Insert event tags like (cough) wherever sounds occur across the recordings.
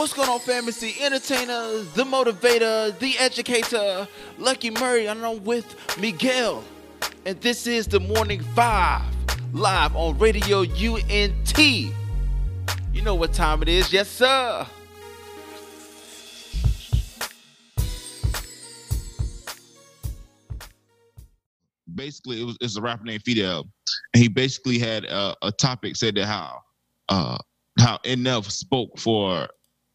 What's going on? It's the entertainer, the motivator, the educator, Lucky Murray, and I'm with Miguel. And this is the Morning Five, live on Radio UNT. You know what time it is, yes, sir. basically it was it's a rapper named Fidel, and he basically had uh, a topic said that how uh, how NF spoke for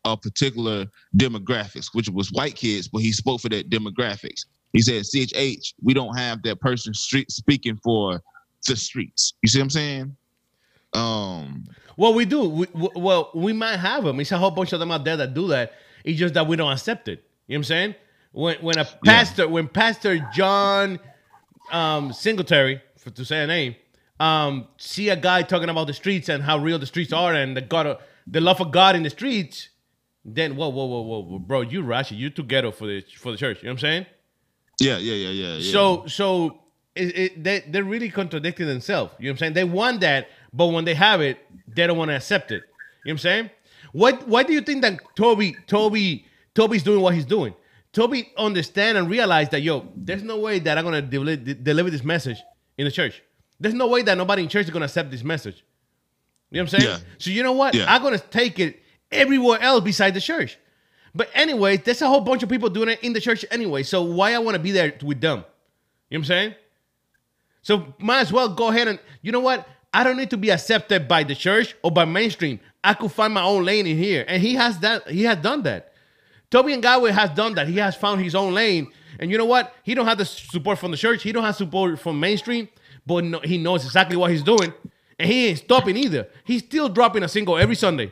a particular demographics, which was white kids, but he spoke for that demographics. He said, "CHH, we don't have that person street speaking for the streets." You see what I'm saying? Um, Well, we do. We, well, we might have them. It's a whole bunch of them out there that do that. It's just that we don't accept it. You know what I'm saying? When when a pastor, when Pastor John um, Singletary, for, to say a name, um, see a guy talking about the streets and how real the streets are and the God, the love of God in the streets, then whoa, whoa, whoa, whoa, bro, you ratchet, you too ghetto for the for the church. You know what I'm saying? yeah, yeah, yeah, yeah. yeah. So so it, it, they they're really contradicting themselves. You know what I'm saying? They want that, but when they have it, they don't want to accept it. You know what I'm saying? What why do you think that Toby Toby Toby's doing what he's doing? Toby understand and realize that yo, there's no way that I'm gonna deli- de- deliver this message in the church. There's no way that nobody in church is gonna accept this message. You know what I'm saying? Yeah. So you know what? Yeah. I'm gonna take it everywhere else besides the church. But anyway, there's a whole bunch of people doing it in the church anyway. So why I want to be there with them? You know what I'm saying? So might as well go ahead and you know what? I don't need to be accepted by the church or by mainstream. I could find my own lane in here, and he has that. He has done that. Toby and Godway has done that. He has found his own lane, and you know what? He don't have the support from the church. He don't have support from mainstream, but no, he knows exactly what he's doing, and he ain't stopping either. He's still dropping a single every Sunday.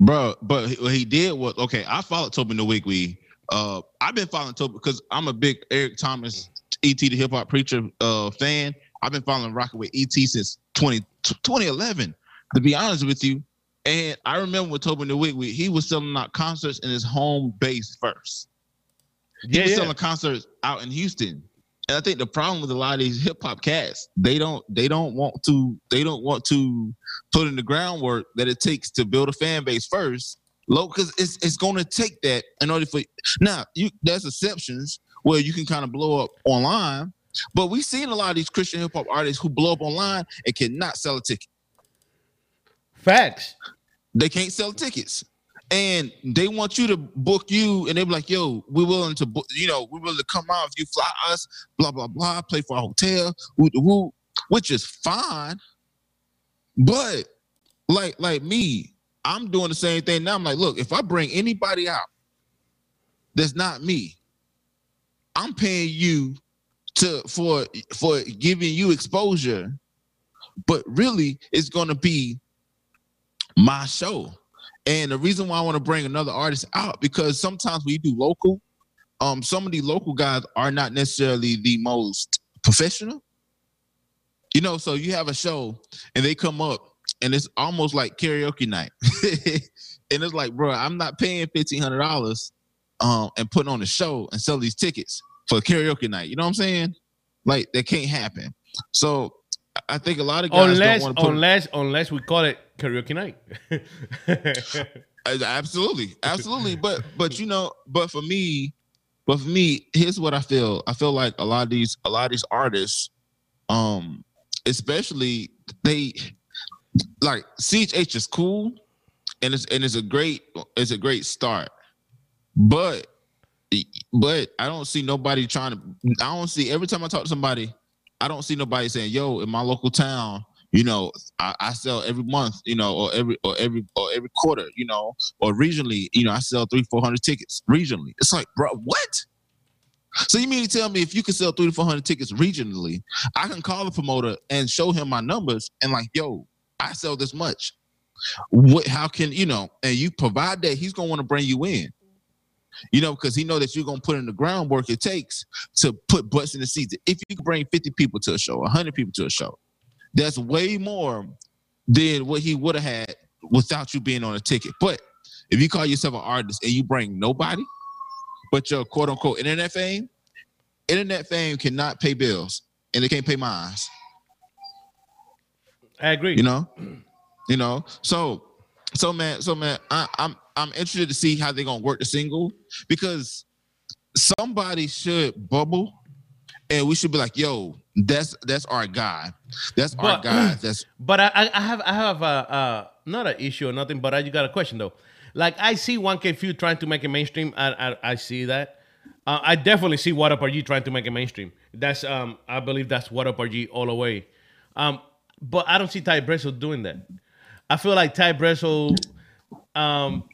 Bro. But he- what he did was okay. I followed Toby Nwigwe. Uh, I've been following Toby because I'm a big Eric Thomas, ET the hip hop preacher uh fan. I've been following rocking with ET since 20, 2011. To be honest with you, and I remember with Toby Nwigwe, he was selling out concerts in his home base first. He Yeah, was yeah. selling concerts out in Houston. And I think the problem with a lot of these hip hop cats, they don't they don't want to they don't want to put in the groundwork that it takes to build a fan base first. Low because it's it's gonna take that in order for now you there's exceptions where you can kind of blow up online, but we've seen a lot of these Christian hip hop artists who blow up online and cannot sell a ticket. Facts. They can't sell tickets. And they want you to book you, and they're like, "Yo, we're willing to, book, you know, we're willing to come out if you fly us, blah blah blah, pay for a hotel, which is fine. But like like me, I'm doing the same thing now. I'm like, look, if I bring anybody out that's not me, I'm paying you to for for giving you exposure, but really, it's gonna be my show. And the reason why I want to bring another artist out because sometimes when you do local, um, some of the local guys are not necessarily the most professional. You know, so you have a show and they come up and it's almost like karaoke night. (laughs) and it's like, bro, I'm not paying fifteen hundred dollars um and putting on a show and sell these tickets for karaoke night. You know what I'm saying? Like that can't happen. So I- think a lot of guys Unless unless unless we call it karaoke night. (laughs) Absolutely, absolutely. (laughs) But but you know, but for me, but for me, here's what I feel. I feel like a lot of these a lot of these artists, um, especially they like CHH is cool and it's and it's a great it's a great start. But but I don't see nobody trying to I don't see every time I talk to somebody, I don't see nobody saying, yo, in my local town, you know, I, I sell every month, you know, or every or every or every quarter, you know, or regionally, you know, I sell three, four hundred tickets regionally. It's like, bro, what? So you mean to tell me if you can sell three to four hundred tickets regionally, I can call the promoter and show him my numbers and like, yo, I sell this much. What? How can you know? And you provide that, he's gonna want to bring you in. You know, because he know that you're gonna put in the groundwork it takes to put butts in the seats. If you can bring 50 people to a show, 100 people to a show, that's way more than what he would have had without you being on a ticket. But if you call yourself an artist and you bring nobody, but your quote unquote internet fame, internet fame cannot pay bills and it can't pay mines. I agree. You know, (clears throat) you know. So, So man, so man, I, I'm I'm interested to see how they're gonna work the single because somebody should bubble, and we should be like, yo, that's that's our guy, that's our guy. That's But I, I have I have a uh, not an issue or nothing, but I got a question though. Like I see 1K Phew trying to make a mainstream. I I, I see that. Uh, I definitely see What Up RG trying to make a mainstream. That's um I believe that's What Up RG all the way. Um, but I don't see Ty Brasel doing that. I feel like Ty Brasel um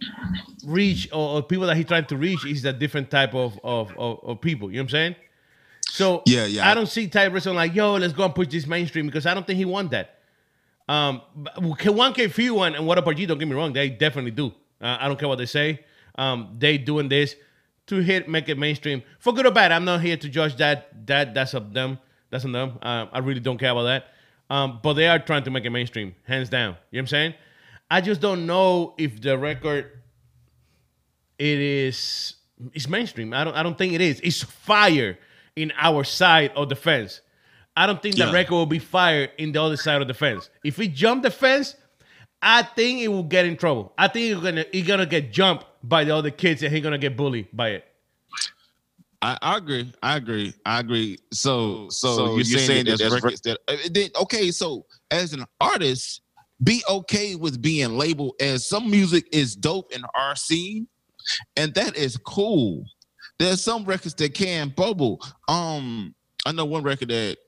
reach or, or people that he trying to reach is a different type of of, of, of people. You know what I'm saying? So Yeah, yeah. I don't see Ty Brasel like, yo, let's go and push this mainstream because I don't think he want that. Um, one K Phew one and What Up RG, don't get me wrong, they definitely do. Uh, I don't care what they say. Um, they doing this to hit make it mainstream for good or bad. I'm not here to judge that. That that's up them. That's on them. Uh, I really don't care about that. Um, but they are trying to make it mainstream, hands down. You know what I'm saying? I just don't know if the record it is it's mainstream. I don't I don't think it is. It's fire in our side of the fence. I don't think the Yeah. record will be fired in the other side of the fence. If he jump the fence, I think it will get in trouble. I think he's gonna it's gonna get jumped by the other kids and he's gonna get bullied by it. I, I agree. I agree. I agree. So, so, So you're, saying, that there's rec- records that uh, then, okay. So, as an artist, be okay with being labeled as some music is dope in our scene, and that is cool. There's some records that can bubble. Um, I know one record that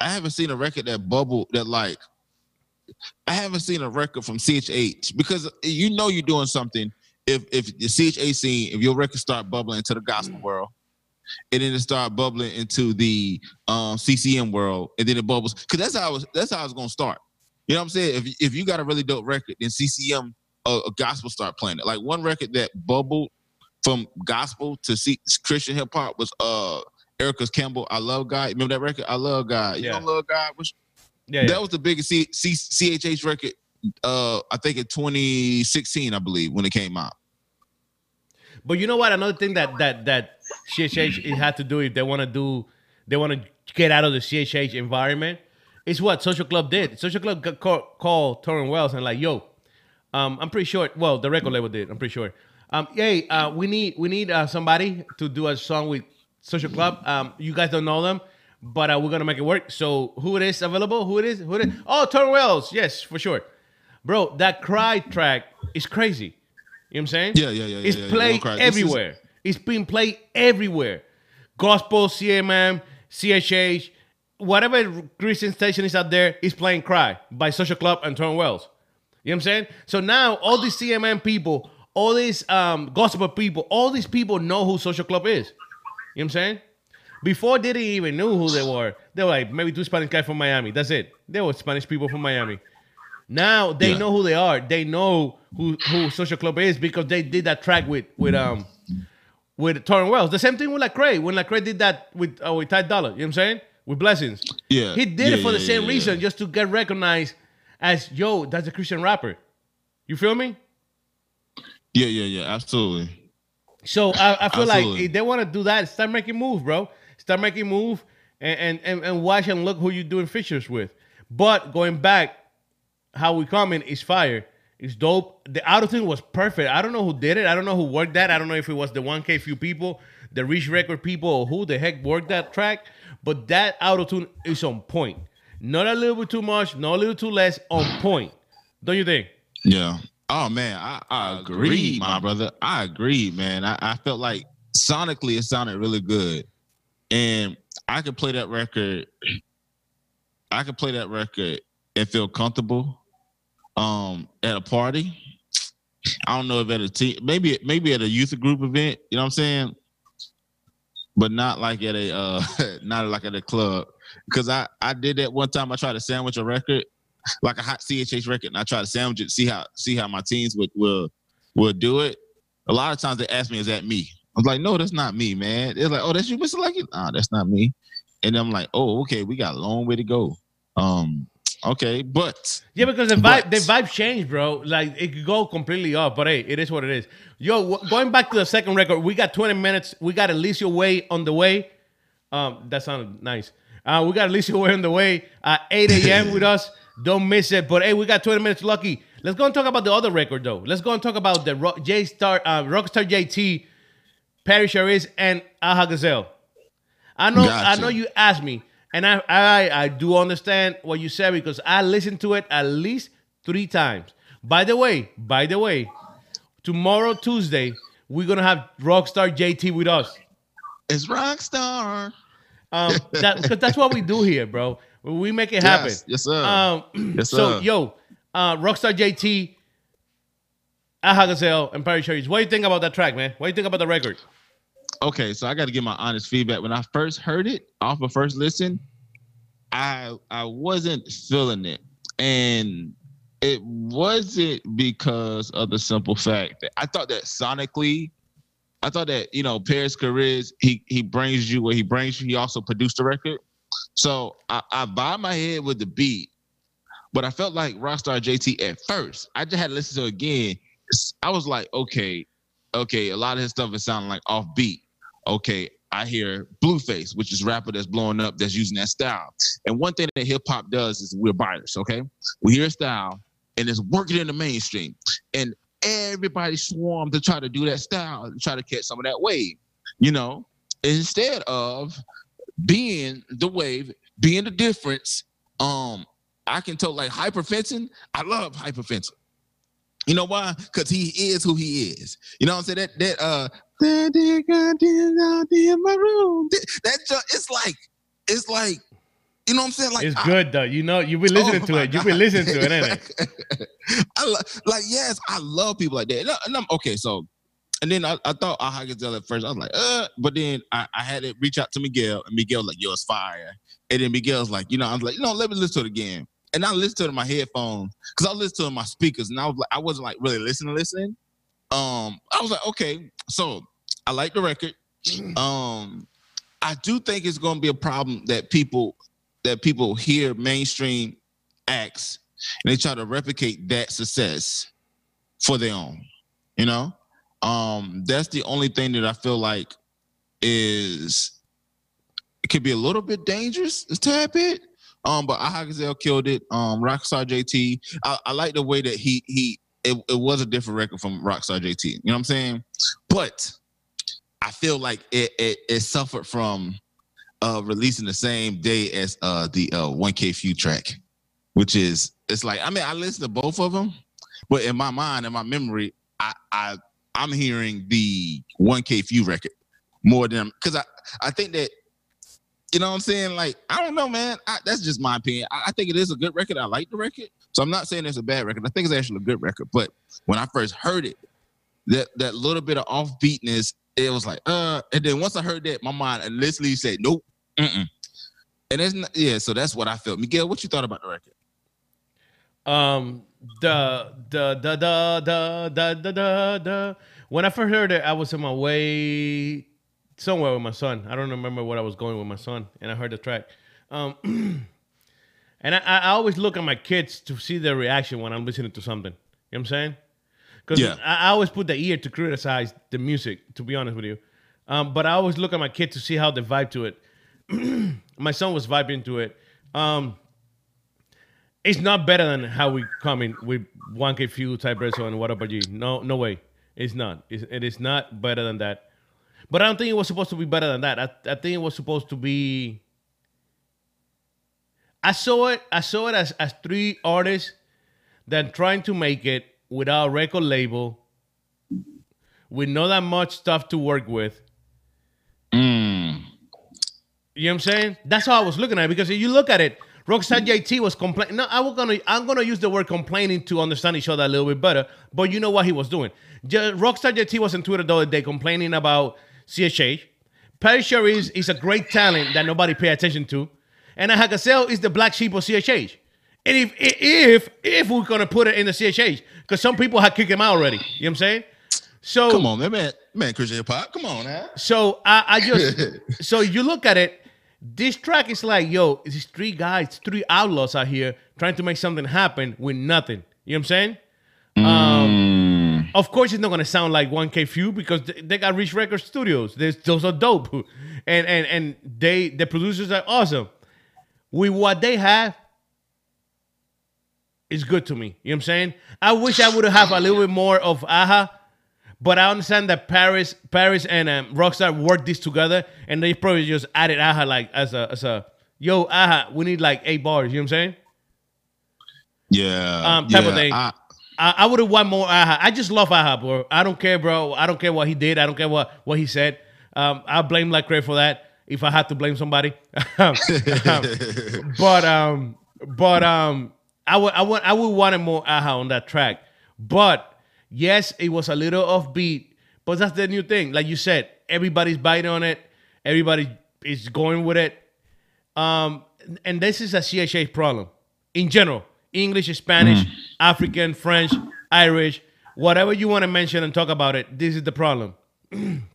I haven't seen a record that bubble that like I haven't seen a record from CHH because you know you're doing something if if the CHH scene if your record start bubbling into the gospel world and then it start bubbling into the um, CCM world, and then it bubbles because that's how I was. That's how I was gonna start. You know what I'm saying? If if you got a really dope record, then CCM uh, a gospel start playing it. Like one record that bubbled from gospel to C- Christian hip hop was uh Erica's Campbell. I love God. Remember that record? I love God. You Yeah. don't love God? Which, Yeah, yeah. That was the biggest C- C- CHH record. Uh, I think in 2016, I believe, when it came out. But you know what? Another thing that that that CHH it had to do if they want to do, they want to get out of the CHH environment. It's what Social Club did. Social Club got call, called Torrin Wells and like, yo, um, I'm pretty sure. Well, the record label did. I'm pretty sure. Um, hey, uh, we need we need uh, somebody to do a song with Social Club. Um, you guys don't know them, but uh, we're gonna make it work. So who it is available? Who it is? Who it is? Oh, Torrin Wells. Yes, for sure, bro. That cry track is crazy. You know what I'm saying? Yeah, yeah, yeah, It's yeah, yeah. played cry. This is- everywhere. It's being played everywhere. Gospel, CCM, CHH, whatever Christian station is out there is playing Cry by Social Club and Torrin Wells. You know what I'm saying? So now all these CCM people, all these um, gospel people, all these people know who Social Club is. You know what I'm saying? Before they didn't even know who they were. They were like maybe two Spanish guys from Miami. That's it. They were Spanish people from Miami. Now they Yeah. know who they are. They know who who Social Club is because they did that track with with um with Torrin Wells. The same thing with Lecrae when Lecrae did that with uh, with Ty Dolla. You know what I'm saying? With Blessings. Yeah, He did it yeah, for the same yeah, reason, yeah. just to get recognized as yo, that's a Christian rapper. You feel me? Yeah, yeah, yeah. Absolutely. So I, I feel like if they want to do that, start making move, bro. Start making move and, and, and, and watch and look who you're doing features with. But going back, how we coming is fire. It's dope. The auto tune was perfect. I don't know who did it. I don't know who worked that. I don't know if it was the 1K Phew people, the Reach Record people, or who the heck worked that track. But that auto tune is on point. Not a little bit too much, not a little too less, on point. Don't you think? Yeah. Oh man, I, I agree, my brother. I agree, man. I, I felt like sonically it sounded really good. And I could play that record. (clears throat) I could play that record and feel comfortable um at a party. (sniffs) I don't know if at a team maybe maybe at a youth group event, you know what I'm saying? But not like at a uh (laughs) not like at a club. Cause I I did that one time I tried to sandwich a record like a hot CHH record, and I try to sandwich it, see how see how my teams would will will do it. A lot of times they ask me, "Is that me?" I was like, "No, that's not me, man." They're like, "Oh, that's you, Mr. Lucky." Nah, that's not me. And I'm like, "Oh, okay, we got a long way to go." Um, okay, but Yeah, because the vibe But- the vibe changed, bro. Like it could go completely off, but hey, it is what it is. Yo, w- going back to the second record, we got 20 minutes. We got Alicia Way on the way. Um, that sounded nice. Uh, we got Alicia Way on the way at 8 a.m. (laughs) with us. Don't miss it. But hey, we got 20 minutes lucky. Let's go and talk about the other record though. Let's go and talk about the Rock, J Star, uh, Rockstar JT, Parris Chariz, and Aha Gazelle. I know, I know you asked me, and I, I, I do understand what you said because I listened to it at least three times. By the way, by the way, tomorrow Tuesday we're gonna have Rockstar JT with us. It's Rockstar. Um, that, that's what we do here, bro. We make it happen. Yes, yes, sir. Um, Yes, so yo, uh, Rockstar JT, Aha Gazelle, and Parris Chariz. What do you think about that track, man? What do you think about the record? okay, so I got to give my honest feedback. When I first heard it off of first listen, I I wasn't feeling it, and it wasn't because of the simple fact that I thought that sonically, I thought that you know Parris Chariz he he brings you where he brings you. He also produced the record, so I, I vibe my head with the beat, but I felt like Rockstar JT at first. I just had to listen to it again. I was like, okay, okay, a lot of his stuff is sounding like offbeat. Okay, I hear Blueface, which is rapper that's blowing up, that's using that style. And one thing that hip hop does is we're buyers. Okay, we hear a style and it's working in the mainstream, and everybody swarm to try to do that style and try to catch some of that wave. You know, instead of being the wave, being the difference. Um, I can tell like Hyper Fenton. I love Hyper Fenton. You know why? Because he is who he is. You know what I'm saying? That that uh that dear goddamn out in my room. That, that it's like it's like you know what I'm saying? Like It's I- good though. You know, you've been listening Oh to it. You've been listening to it, ain't it? (laughs) I lo- like yes, I love people like that. And I- and I'm- okay, so and then I, I thought Aha Gazelle at first. I was like, uh, but then I, I had to reach out to Miguel, and Miguel was like, yo, it's fire. And then Miguel's like, you know, I was like, you know, let me listen to it again. And I listened to it in my headphones because I listened to it in my speakers, and I was like, I wasn't like really listening, listening. Um, I was like, okay, so I like the record. (clears throat) Um, I do think it's going to be a problem that people that people hear mainstream acts and they try to replicate that success for their own. You know, um, that's the only thing that I feel like is it could be a little bit dangerous, a tad bit. Um, but Aha Gazelle killed it. Um, Rockstar JT, I, I like the way that he he it, it was a different record from Rockstar JT. You know what I'm saying? But I feel like it it, it suffered from uh releasing the same day as uh the uh 1K Phew track, which is it's like I mean I listened to both of them, but in my mind, in my memory, I I I'm hearing the 1K Phew record more than because I I think that you know what I'm saying? Like I don't know man. I, that's just my opinion. I, I think it is a good record. I like the record. So I'm not saying it's a bad record. I think it's actually a good record. But when I first heard it that that little bit of offbeatness it was like uh and then once I heard that my mind literally said nope mm-mm. and it's not, yeah so that's what I felt. Miguel what you thought about the record Um, the the the the the the the the the. When I first heard it, I was on my way somewhere with my son. I don't remember what I was going with my son, and I heard the track. Um, (clears throat) and I, I always look at my kids to see their reaction when I'm listening to something. You know what I'm saying? Because Yeah. I, I always put the ear to criticize the music. To be honest with you, um, but I always look at my kid to see how they vibe to it. (clears throat) my son was vibing to it. Um, it's not better than how we come in with 1K Phew, Ty Brasel, and What Up G. No, no way. It's not. It's, it is not better than that. But I don't think it was supposed to be better than that. I, I think it was supposed to be. I saw it. I saw it as as three artists that trying to make it without a record label, with not that much stuff to work with. mm. You know what I'm saying? That's how I was looking at it because if you look at it, Rockstar JT was complaining. No, I was gonna I'm gonna use the word complaining to understand each other a little bit better. But you know what he was doing? J- Rockstar JT was on Twitter the other day complaining about CHH. Parris Chariz is, is a great talent that nobody pay attention to, and Aha Gazelle is the black sheep of CHH. And if if if we're gonna put it in the CHH, because some people have kicked him out already. You know what I'm saying? So come on man man man Christian hip hop come on man so I, I just (laughs) so you look at it, this track is like, yo, these three guys, three outlaws out here trying to make something happen with nothing. You know what I'm saying? Um, of course, it's not gonna sound like 1K Phew because they, they got Reach Record Studios. There's, those are dope, and and and they the producers are awesome. With what they have, it's good to me. You know what I'm saying? I wish I would have a little bit more of Aha, but I understand that Parris, Parris and um, Rockstar worked this together, and they probably just added Aha like as a as a yo Aha. We need like eight bars. You know what I'm saying? Yeah. Um, type of thing. I- I, I would have want more Aha. I just love Aha, bro. I don't care, bro. I don't care what he did. I don't care what what he said. Um, I blame Lecrae for that. If I had to blame somebody, (laughs) Um, but um, but um, I would I would I would wanted more Aha on that track. But yes, it was a little offbeat. But that's the new thing. Like you said, everybody's biting on it. Everybody is going with it. Um, and this is a CHH problem in general. English, Spanish, African, French, Irish, whatever you want to mention and talk about it. This is the problem. (clears throat)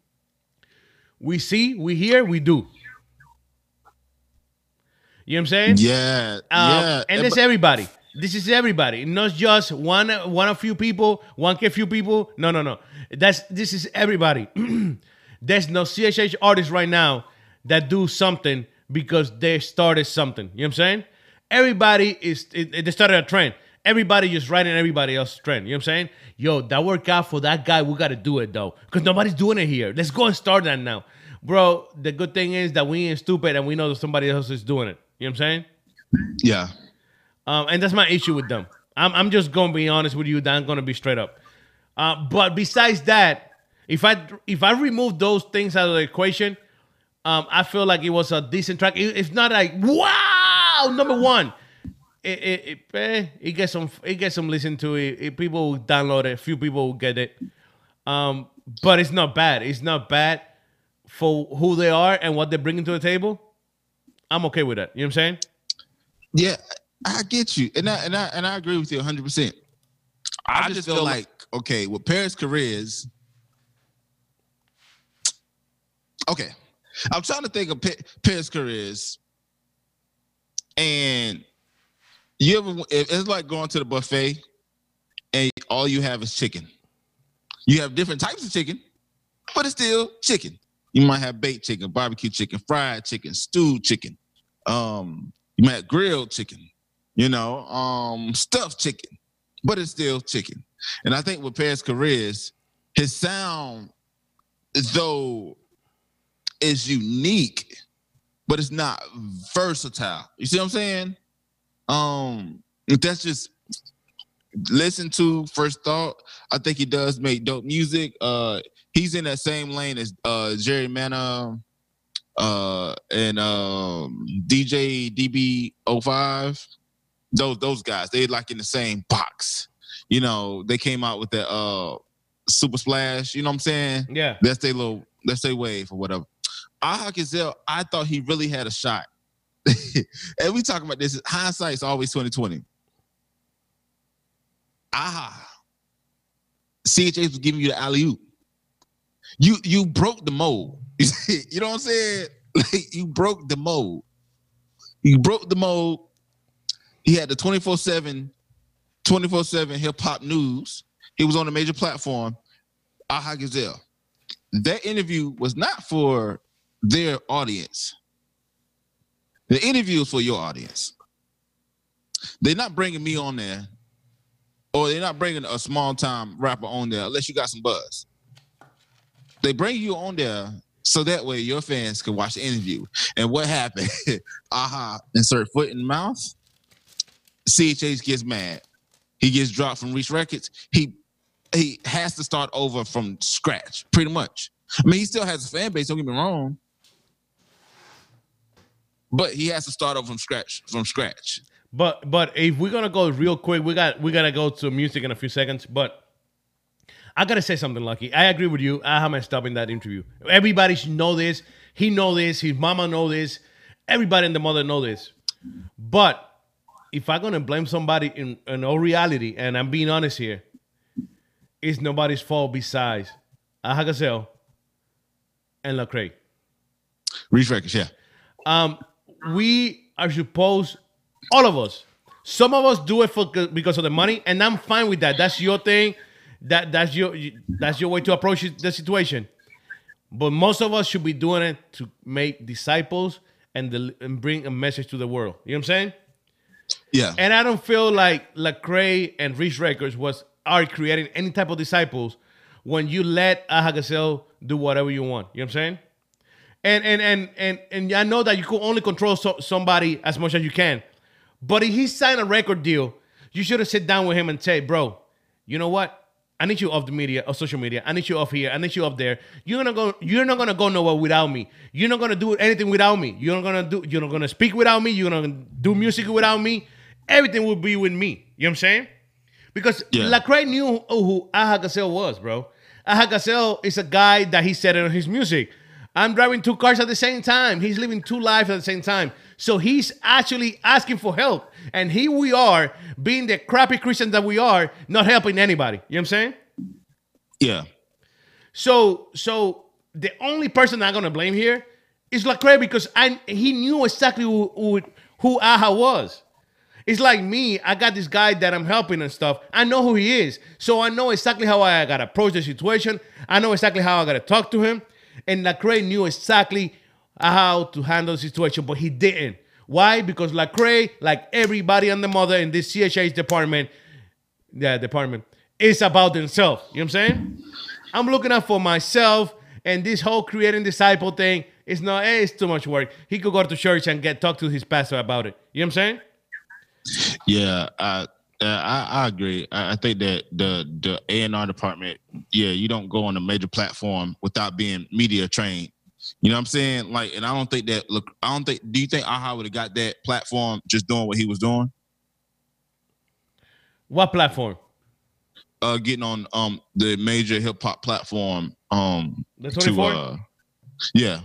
we see, we hear, we do. You know what I'm saying? yeah. Um, yeah. and it's everybody. This is everybody, not just one one a few people, one a few people. No, no, no. That's this is everybody. (clears throat) There's no CHH artists right now that do something because they started something. You know what I'm saying? Everybody is it, they started a trend. Everybody just riding everybody else's trend. You know what I'm saying? Yo, that worked out for that guy. We gotta do it though. Because nobody's doing it here. Let's go and start that now. Bro, the good thing is that we ain't stupid and we know that somebody else is doing it. You know what I'm saying? yeah. Um, and that's my issue with them. I'm, I'm just gonna be honest with you. I'm gonna be straight up. Uh, but besides that, if I if I remove those things out of the equation, um, I feel like it was a decent track. It- it's not like wow, number one. It it it, eh, it gets some it gets some listen to it. it. People will download it. A few people will get it. Um, but it's not bad. It's not bad for who they are and what they're bringing to the table. I'm okay with that. You know what I'm saying? Yeah, I get you, and I and I and I agree with you 100. percent I, just feel, like okay, with Parris Chariz. Okay, I'm trying to think of Pa- Parris Chariz, and you ever it's like going to the buffet, and all you have is chicken. You have different types of chicken, but it's still chicken. You might have baked chicken, barbecue chicken, fried chicken, stewed chicken. Um, you might have grilled chicken, you know, um, stuffed chicken, but it's still chicken. And I think with Parris Chariz, his sound, though, is unique, but it's not versatile. You see what I'm saying? Um, that's just listen to first thought. I think he does make dope music. Uh, he's in that same lane as uh Jerry Mana uh and um DJ DB05 those those guys they like in the same box you know they came out with that uh super splash you know what I'm saying Yeah. that's their little that's their wave or whatever Aha Gazelle I thought he really had a shot (laughs) and we talking about this hindsight's always 2020 Aha CHH was giving you the alley oop you you broke the mold. (laughs) you know what I'm saying? Like (laughs) you broke the mold. You broke the mold. He had the 24-7, 24-7 hip hop news. He was on a major platform. Aha Gazelle. That interview was not for their audience. The interview is for your audience. They're not bringing me on there, or they're not bringing a small time rapper on there unless you got some buzz they bring you on there so that way your fans can watch the interview. And what happened? (laughs) Aha, insert foot in mouth. CHH gets mad. He gets dropped from Reach Records. He he has to start over from scratch, pretty much. I mean, he still has a fan base. Don't get me wrong, but he has to start over from scratch. From scratch. But but if we're gonna go real quick, we got we gotta go to music in a few seconds. But I gotta say something, Lucky. I agree with you. I have messed up in that interview. Everybody should know this. He know this. His mama know this. Everybody and the mother know this. But if I'm gonna blame somebody in, in all reality, and I'm being honest here, it's nobody's fault besides Aha and Lecrae. Reach Records, yeah. um, we are supposed, all of us, some of us do it for because of the money, and I'm fine with that. That's your thing. That that's your that's your way to approach the situation. But most of us should be doing it to make disciples and, del- and bring a message to the world. You know what I'm saying? Yeah. And I don't feel like Lecrae and Reach Records was are creating any type of disciples when you let Aha Gazelle do whatever you want. You know what I'm saying? And and and and and I know that you can only control so, somebody as much as you can. But if he signed a record deal, you should have sit down with him and say, bro, you know what? I need you off the media, of social media. I need you off here. I need you up there. You're gonna go. You're not gonna go nowhere without me. You're not gonna do anything without me. You're not gonna do. You're not gonna speak without me. You're not gonna do music without me. Everything will be with me. You know what I'm saying? Because Yeah. Lecrae knew who Aha Gazelle was, bro. Aha Gazelle is a guy that he said in his music. I'm driving two cars at the same time. He's living two lives at the same time. So he's actually asking for help. And here we are, being the crappy Christians that we are, not helping anybody. You know what I'm saying? Yeah. So, so the only person I'm gonna blame here is Lecrae because I he knew exactly who who, who Aha was. It's like me. I got this guy that I'm helping and stuff. I know who he is, so I know exactly how I gotta approach the situation. I know exactly how I gotta talk to him, and Lecrae knew exactly how to handle the situation, but he didn't. Why? Because Lecrae, like everybody on the mother in this CHH department, the department, is about themselves. You know what I'm saying? I'm looking out for myself, and this whole creating disciple thing is not. eh, it's too much work. He could go to church and get talk to his pastor about it. You know what I'm saying? Yeah, I uh, I, I agree. I, I think that the the A and R department, yeah, you don't go on a major platform without being media trained. You know what I'm saying? Like, and I don't think that. Look, I don't think. Do you think Aha would have got that platform just doing what he was doing? What platform? Uh, getting on um the major hip hop platform. Um, The to 24? uh, yeah,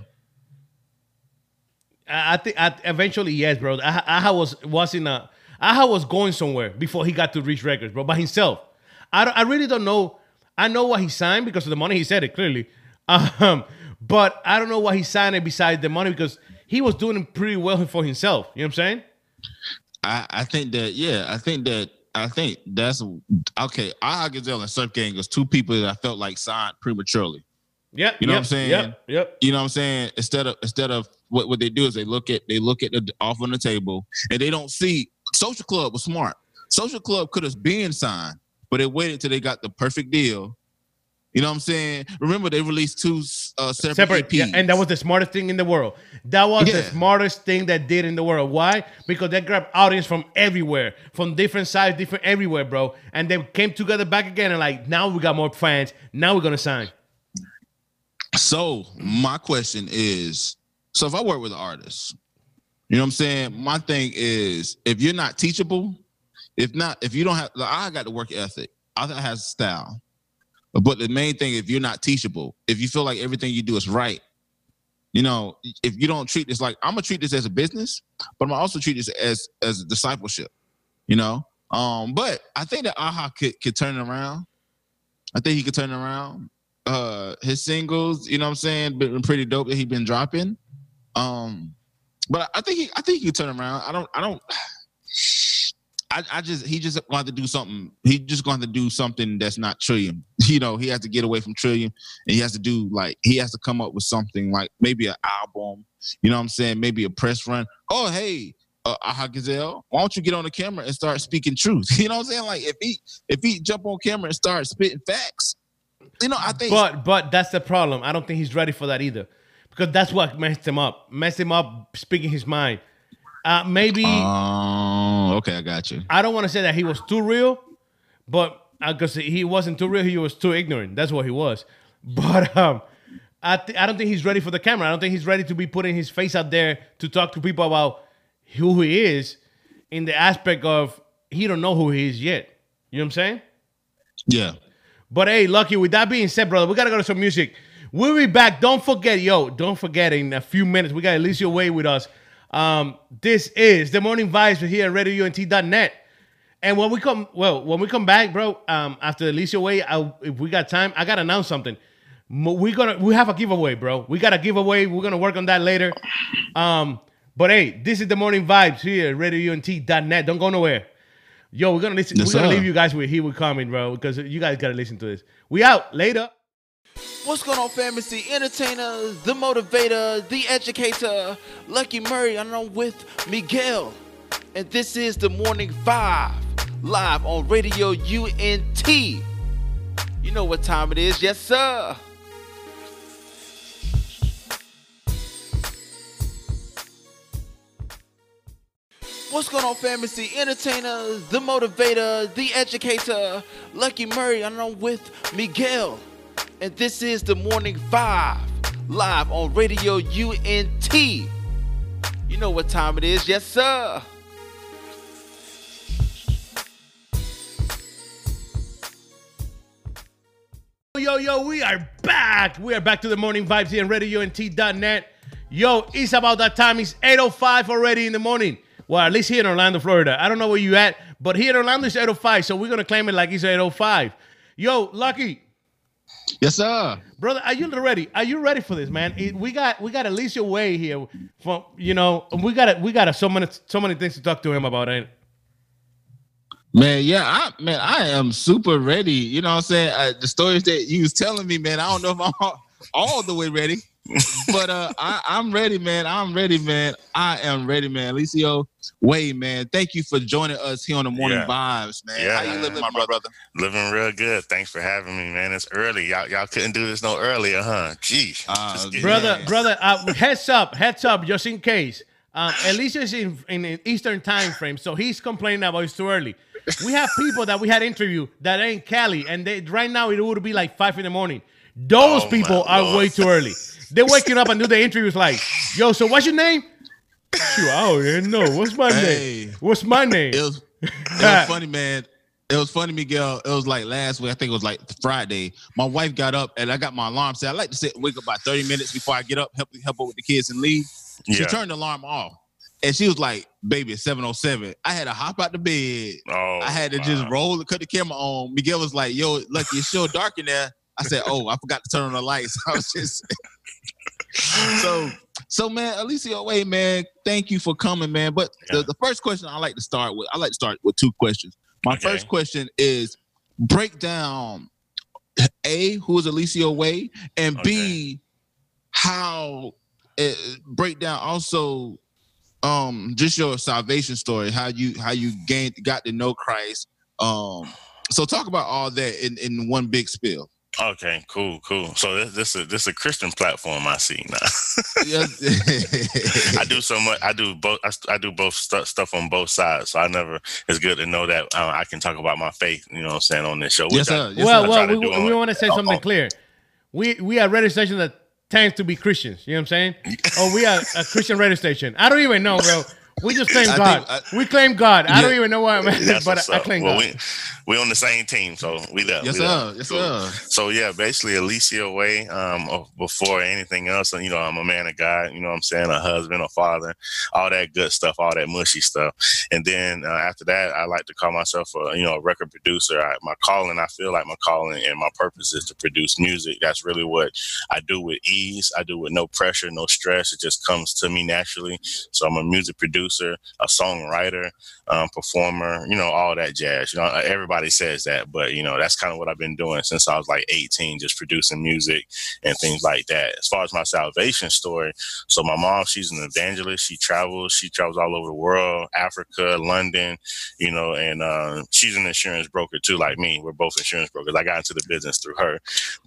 I I think I, eventually yes, bro. Aha Aha was was in a Aha was going somewhere before he got to reach records, bro, by himself. I I really don't know. I know what he signed because of the money. He said it clearly, (laughs) um, but I don't know why he signed it besides the money because he was doing pretty well for himself. You know what I'm saying? I I think that. Yeah, I think that. I think that's okay. Aha Gazelle and Surf Gang was two people that I felt like signed prematurely. Yep. You know what I'm saying? Yep. Yep. you know what I'm saying? Instead of instead of what, what they do is they look at they look at the off on the table and they don't see social club was smart. Social club could have been signed, but they waited till they got the perfect deal. You know what I'm saying? Remember they released two uh, separate, Separate. EPs. Yeah, and that was the smartest thing in the world. That was the smartest thing that did in the world. Why? Because they grabbed audience from everywhere, from different sides, different everywhere, bro. And they came together back again and like, now we got more fans. Now we're gonna sign. So my question is, so if I work with an artist, you know what I'm saying? My thing is, if you're not teachable, if not, if you don't have, like, I got the work ethic. I think I have style. But the main thing, if you're not teachable, if you feel like everything you do is right, you know, if you don't treat this like I'm gonna treat this as a business, but I'm gonna also treat this as as discipleship. You know, um, but I think that Aha could could turn around. I think he could turn around. Uh, his singles, you know, what I'm saying, been pretty dope that he been dropping. Um, but I think he, I think he could turn around. I don't, I don't. I, I just he just going to do something. He just going to do something that's not Trillium. (laughs) You know, he has to get away from Trillium, and he has to do like he has to come up with something like maybe an album. You know what I'm saying? Maybe a press run. Oh hey, uh, Aha Gazelle, why don't you get on the camera and start speaking truth? (laughs) You know what I'm saying? Like if he if he jump on camera and start spitting facts, you know I think. But but that's the problem. I don't think he's ready for that either. Because that's what messed him up. Messed him up speaking his mind. Uh, maybe Oh, okay, I got you. I don't want to say that he was too real, but because he wasn't too real, he was too ignorant. That's what he was. (laughs) But um, I th- I don't think he's ready for the camera. I don't think he's ready to be putting his face out there to talk to people about who he is, in the aspect of he don't know who he is yet. You know what I'm saying? Yeah. But hey, Lucky, with that being said, brother, we gotta go to some music. We'll be back. Don't forget, yo, don't forget in a few minutes, we got Alicia Way with us. Um, this is the morning vibes We're here at RadioUNT.net. And when we come, well, when we come back, bro, um, after Alicia Way, I, if we got time, I gotta announce something. We gonna we have a giveaway, bro. We got a giveaway. We're gonna work on that later. Um, but hey, this is the morning vibes here at RadioUNT.net. Don't go nowhere. Yo, we're gonna listen. Yes, we're gonna sir. leave you guys with "Here We Coming," bro, because you guys gotta listen to this. We out later. What's going on, fam? It's the entertainer, the motivator, the educator, Lucky Murray, and I'm with Miguel. and this is the Morning Five, live on Radio UNT. You know what time it is, yes, sir. What's going on, fantasy entertainer, the motivator, the educator, Lucky Murray, and I'm with Miguel. And this is the Morning Five, live on Radio UNT. You know what time it is, yes, sir. Yo, yo, we are back. We are back to the morning vibes here on Radio RadioUNT.net. Yo, it's about that time. It's 8.05 already in the morning. Well, at least here in Orlando, Florida. I don't know where you at, but here in Orlando it's 8.05, so we're going to claim it like it's 8.05. Yo, Lucky, Yes, sir. brother, are you ready? Are you ready for this, man? It- we got we got Alicia Way here. From you know, we got it. we got so many so many things to talk to him about. Ain't it? Man, yeah, I man, I am super ready. You know what I'm saying? Uh, the stories that you was telling me, man, I don't know if I'm all, all the way ready. But uh I, I'm ready, man. I'm ready, man. I am ready, man. Alicio Wade, man. Thank you for joining us here on the morning Yeah. vibes, man. Yeah, How you man. living, My my brother? Living real good. Thanks for having me, man. It's early. Y'all, y'all couldn't do this no earlier, huh? Geez, Uh, brother, in. brother. Uh, heads up, heads up, just in case. Um, Alicia's in in an Eastern time frame, so he's complaining about it's too early. We have people that we had interview that ain't Cali, and they, right now it would be like five in the morning. Those Oh, people are Lord. way too early. They're waking up and do the interviews like, "Yo, so what's your name?" Shoot, I don't even know. What's my Hey. name? What's my name? It was it was (laughs) funny, man. It was funny, Miguel. It was like last week. I think it was like Friday. My wife got up and I got my alarm set. I like to sit and wake up about 30 minutes before I get up, help help her with the kids and leave. She turned the alarm off. And she was like, baby, it's 707. I had to hop out the bed. Oh, I had to wow. just roll and cut the camera on. Miguel was like, yo, lucky it's still dark in there. I said, oh, I forgot to turn on the lights. (laughs) I was just (laughs) so so man, Alicia Wade, man, thank you for coming, man. But Yeah. the, the first question I like to start with, I like to start with two questions. My Okay. first question is break down A, who is Alicia Wade, and B, how uh, break down also um just your salvation story, how you how you gained got to know Christ. Um so talk about all that in, in one big spill. Okay, cool, cool. So this this is this is a Christian platform I see now. (laughs) I do so much. I do both. I, I do both stu- stuff on both sides. So I never. It's good to know that uh, I can talk about my faith. You know what I'm saying on this show. which Yes, I- sir. Yes, well, well, to we, we want to say something clear. We we are a radio station that tends to be Christians. You know what I'm saying? (laughs) Or we are a Christian radio station. I don't even know, bro. We just claim God. think I- we claim God. I don't even know what, man, (laughs) That's but I, I up. claim well, God. we we on the same team, so we there. yes, we there. sir. Yes, Cool. sir. So yeah, basically Alicia Way, um, before anything else, you know, I'm a man of God, you know what I'm saying, a husband, a father, all that good stuff, all that mushy stuff. And then uh, after that, I like to call myself a, you know, a record producer. I, my calling, I feel like my calling and my purpose is to produce music. That's really what I do with ease. I do with no pressure, no stress. It just comes to me naturally. So I'm a music producer, a songwriter, um, performer, you know, all that jazz. You know, everybody says that, but you know, that's kind of what I've been doing since I was like 18, just producing music and things like that. As far as my salvation story, so my mom, she's an evangelist. She travels, she travels all over the world, Africa, London, you know, and uh, she's an insurance broker too, like me. We're both insurance brokers. I got into the business through her,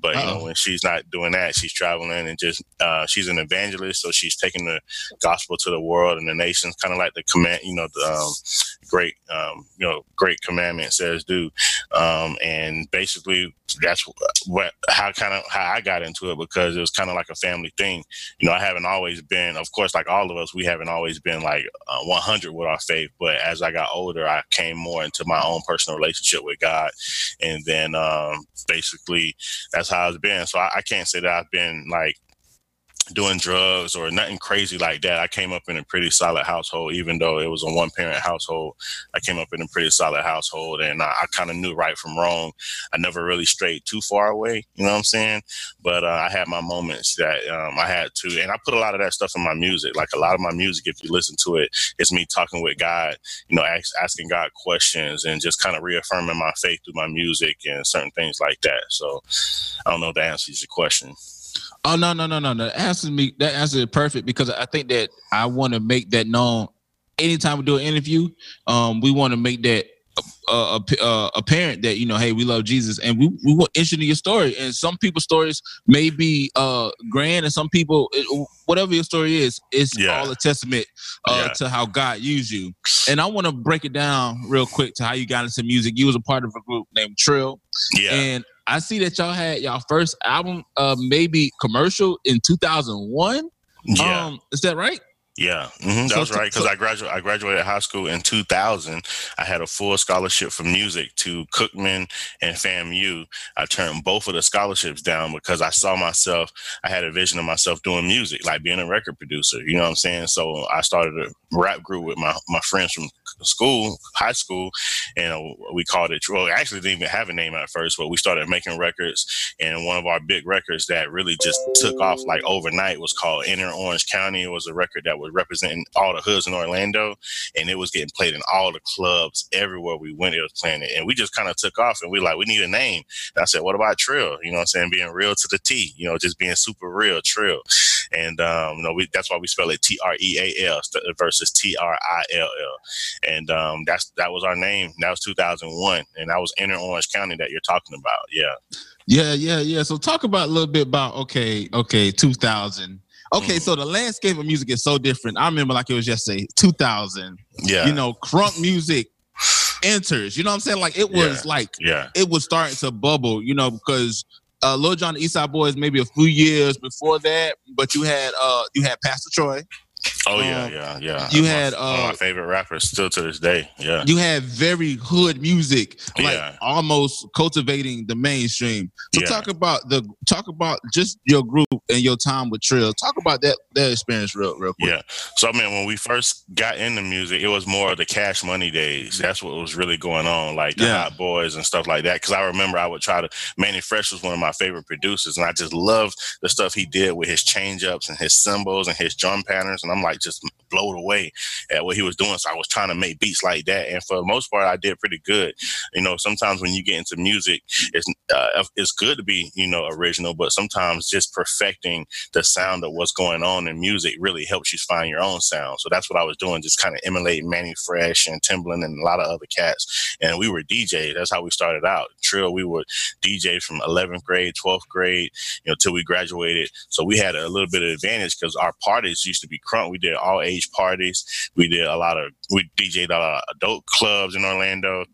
but you know, Uh-oh. when she's not doing that, she's traveling and just uh, she's an evangelist, so she's taking the gospel to the world and the nations, kind of like the command, you know, the um, great, um, you know, great commandment says do, um, and basically that's what how kind of how I got into it because it was kind of like a family thing. You know, I haven't always been, of course, like all of us, we haven't always been like uh, 100 with our faith. But as I got older, I came more into my own personal relationship with God, and then um, basically that's how it's been. So I, I can't say that I've been like doing drugs or nothing crazy like that. I came up in a pretty solid household, even though it was a one parent household. I came up in a pretty solid household and I, I kind of knew right from wrong. I never really strayed too far away, you know what I'm saying? But uh, I had my moments that um, I had to, and I put a lot of that stuff in my music. Like a lot of my music, if you listen to it, it's me talking with God, you know, ask, asking God questions and just kind of reaffirming my faith through my music and certain things like that. So I don't know if that answers your question. Oh no, no, no, no, no. That answers me. That answer is perfect because I think that I want to make that known. anytime we do an interview, um, we want to make that uh, uh, apparent that you know, hey, we love Jesus, and we we want interested in your story. And some people's stories may be uh, grand, and some people, it, whatever your story is, it's Yeah. all a testament uh, Yeah. to how God used you. And I want to break it down real quick to how you got into music. You was a part of a group named Trill, Yeah. and I see that y'all had y'all first album, uh, maybe commercial in 2001. yeah. Um, is that right? Yeah, hmm that So- was right because so- I graduated. I graduated high school in 2000. I had a full scholarship for music to Cookman and FAMU. I turned both of the scholarships down because I saw myself. I had a vision of myself doing music, like being a record producer. You know what I'm saying? So I started a rap group with my my friends from school, high school, and uh, we called it. Well, actually didn't even have a name at first, but we started making records. And one of our big records that really just took off like overnight was called Inner Orange County. It was a record that was representing all the hoods in Orlando, and it was getting played in all the clubs everywhere we went. It was playing it, and we just kind of took off. And we like, we need a name. And I said, what about Treal? You know, what I'm saying being real to the T. You know, just being super real, Treal. And um, you know, we, that's why we spell it T R E A L versus T R I L L. And um, that's that was our name. That was 2001, and that was Inner Orange County that you're talking about. Yeah. Yeah, yeah, yeah. So talk about a little bit about okay, okay, 2000. Okay, Mhm. so the landscape of music is so different. I remember like it was yesterday, 2000. Yeah. You know, crunk music enters. You know what I'm saying? Like it was Yeah. like yeah. it was starting to bubble. You know, because uh, Lil Jon and the East Side Boys maybe a few years before that, but you had uh you had Pastor Troy, Oh yeah, Um, yeah, yeah. you One had, my, uh, my favorite rappers still to this day. Yeah. you had very hood music, like Yeah. almost cultivating the mainstream. So Yeah. talk about the talk about just your group and your time with Treal. Talk about that that experience real real quick. Yeah. So I mean, when we first got into music, it was more of the Cash Money days. That's what was really going on, like the Yeah. Hot Boys and stuff like that. Because I remember I would try to. Mannie Fresh was one of my favorite producers, and I just loved the stuff he did with his change ups and his cymbals and his drum patterns. And I'm like just blown away at what he was doing. So I was trying to make beats like that, and for the most part, I did pretty good. You know, sometimes when you get into music, it's uh, it's good to be you know original, but sometimes just perfecting the sound of what's going on in music really helps you find your own sound. So that's what I was doing, just kind of emulating Mannie Fresh and Timbaland and a lot of other cats. And we were DJ. That's how we started out. Treal, we were DJ from 11th grade, 12th grade, you know, till we graduated. So we had a little bit of advantage because our parties used to be crunk. We did all age parties. We did a lot of, we DJ'd a lot of adult clubs in Orlando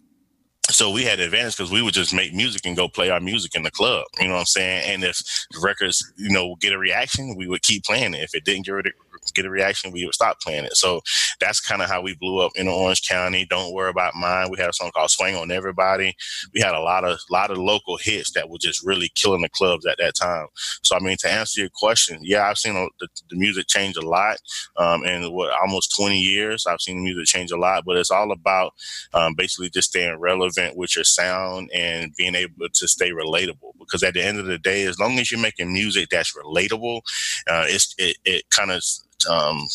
so we had advantage because we would just make music and go play our music in the club. You know what I'm saying? And if the records, you know, get a reaction, we would keep playing it. If it didn't get a, get a reaction, we would stop playing it. So that's kind of how we blew up in Orange County. Don't worry about mine. We had a song called "Swing on Everybody." We had a lot of lot of local hits that were just really killing the clubs at that time. So I mean, to answer your question, yeah, I've seen the, the music change a lot. Um, in what almost 20 years, I've seen the music change a lot. But it's all about um, basically just staying relevant with your sound and being able to stay relatable. Because at the end of the day, as long as you're making music that's relatable, uh, it's it, it kind of um,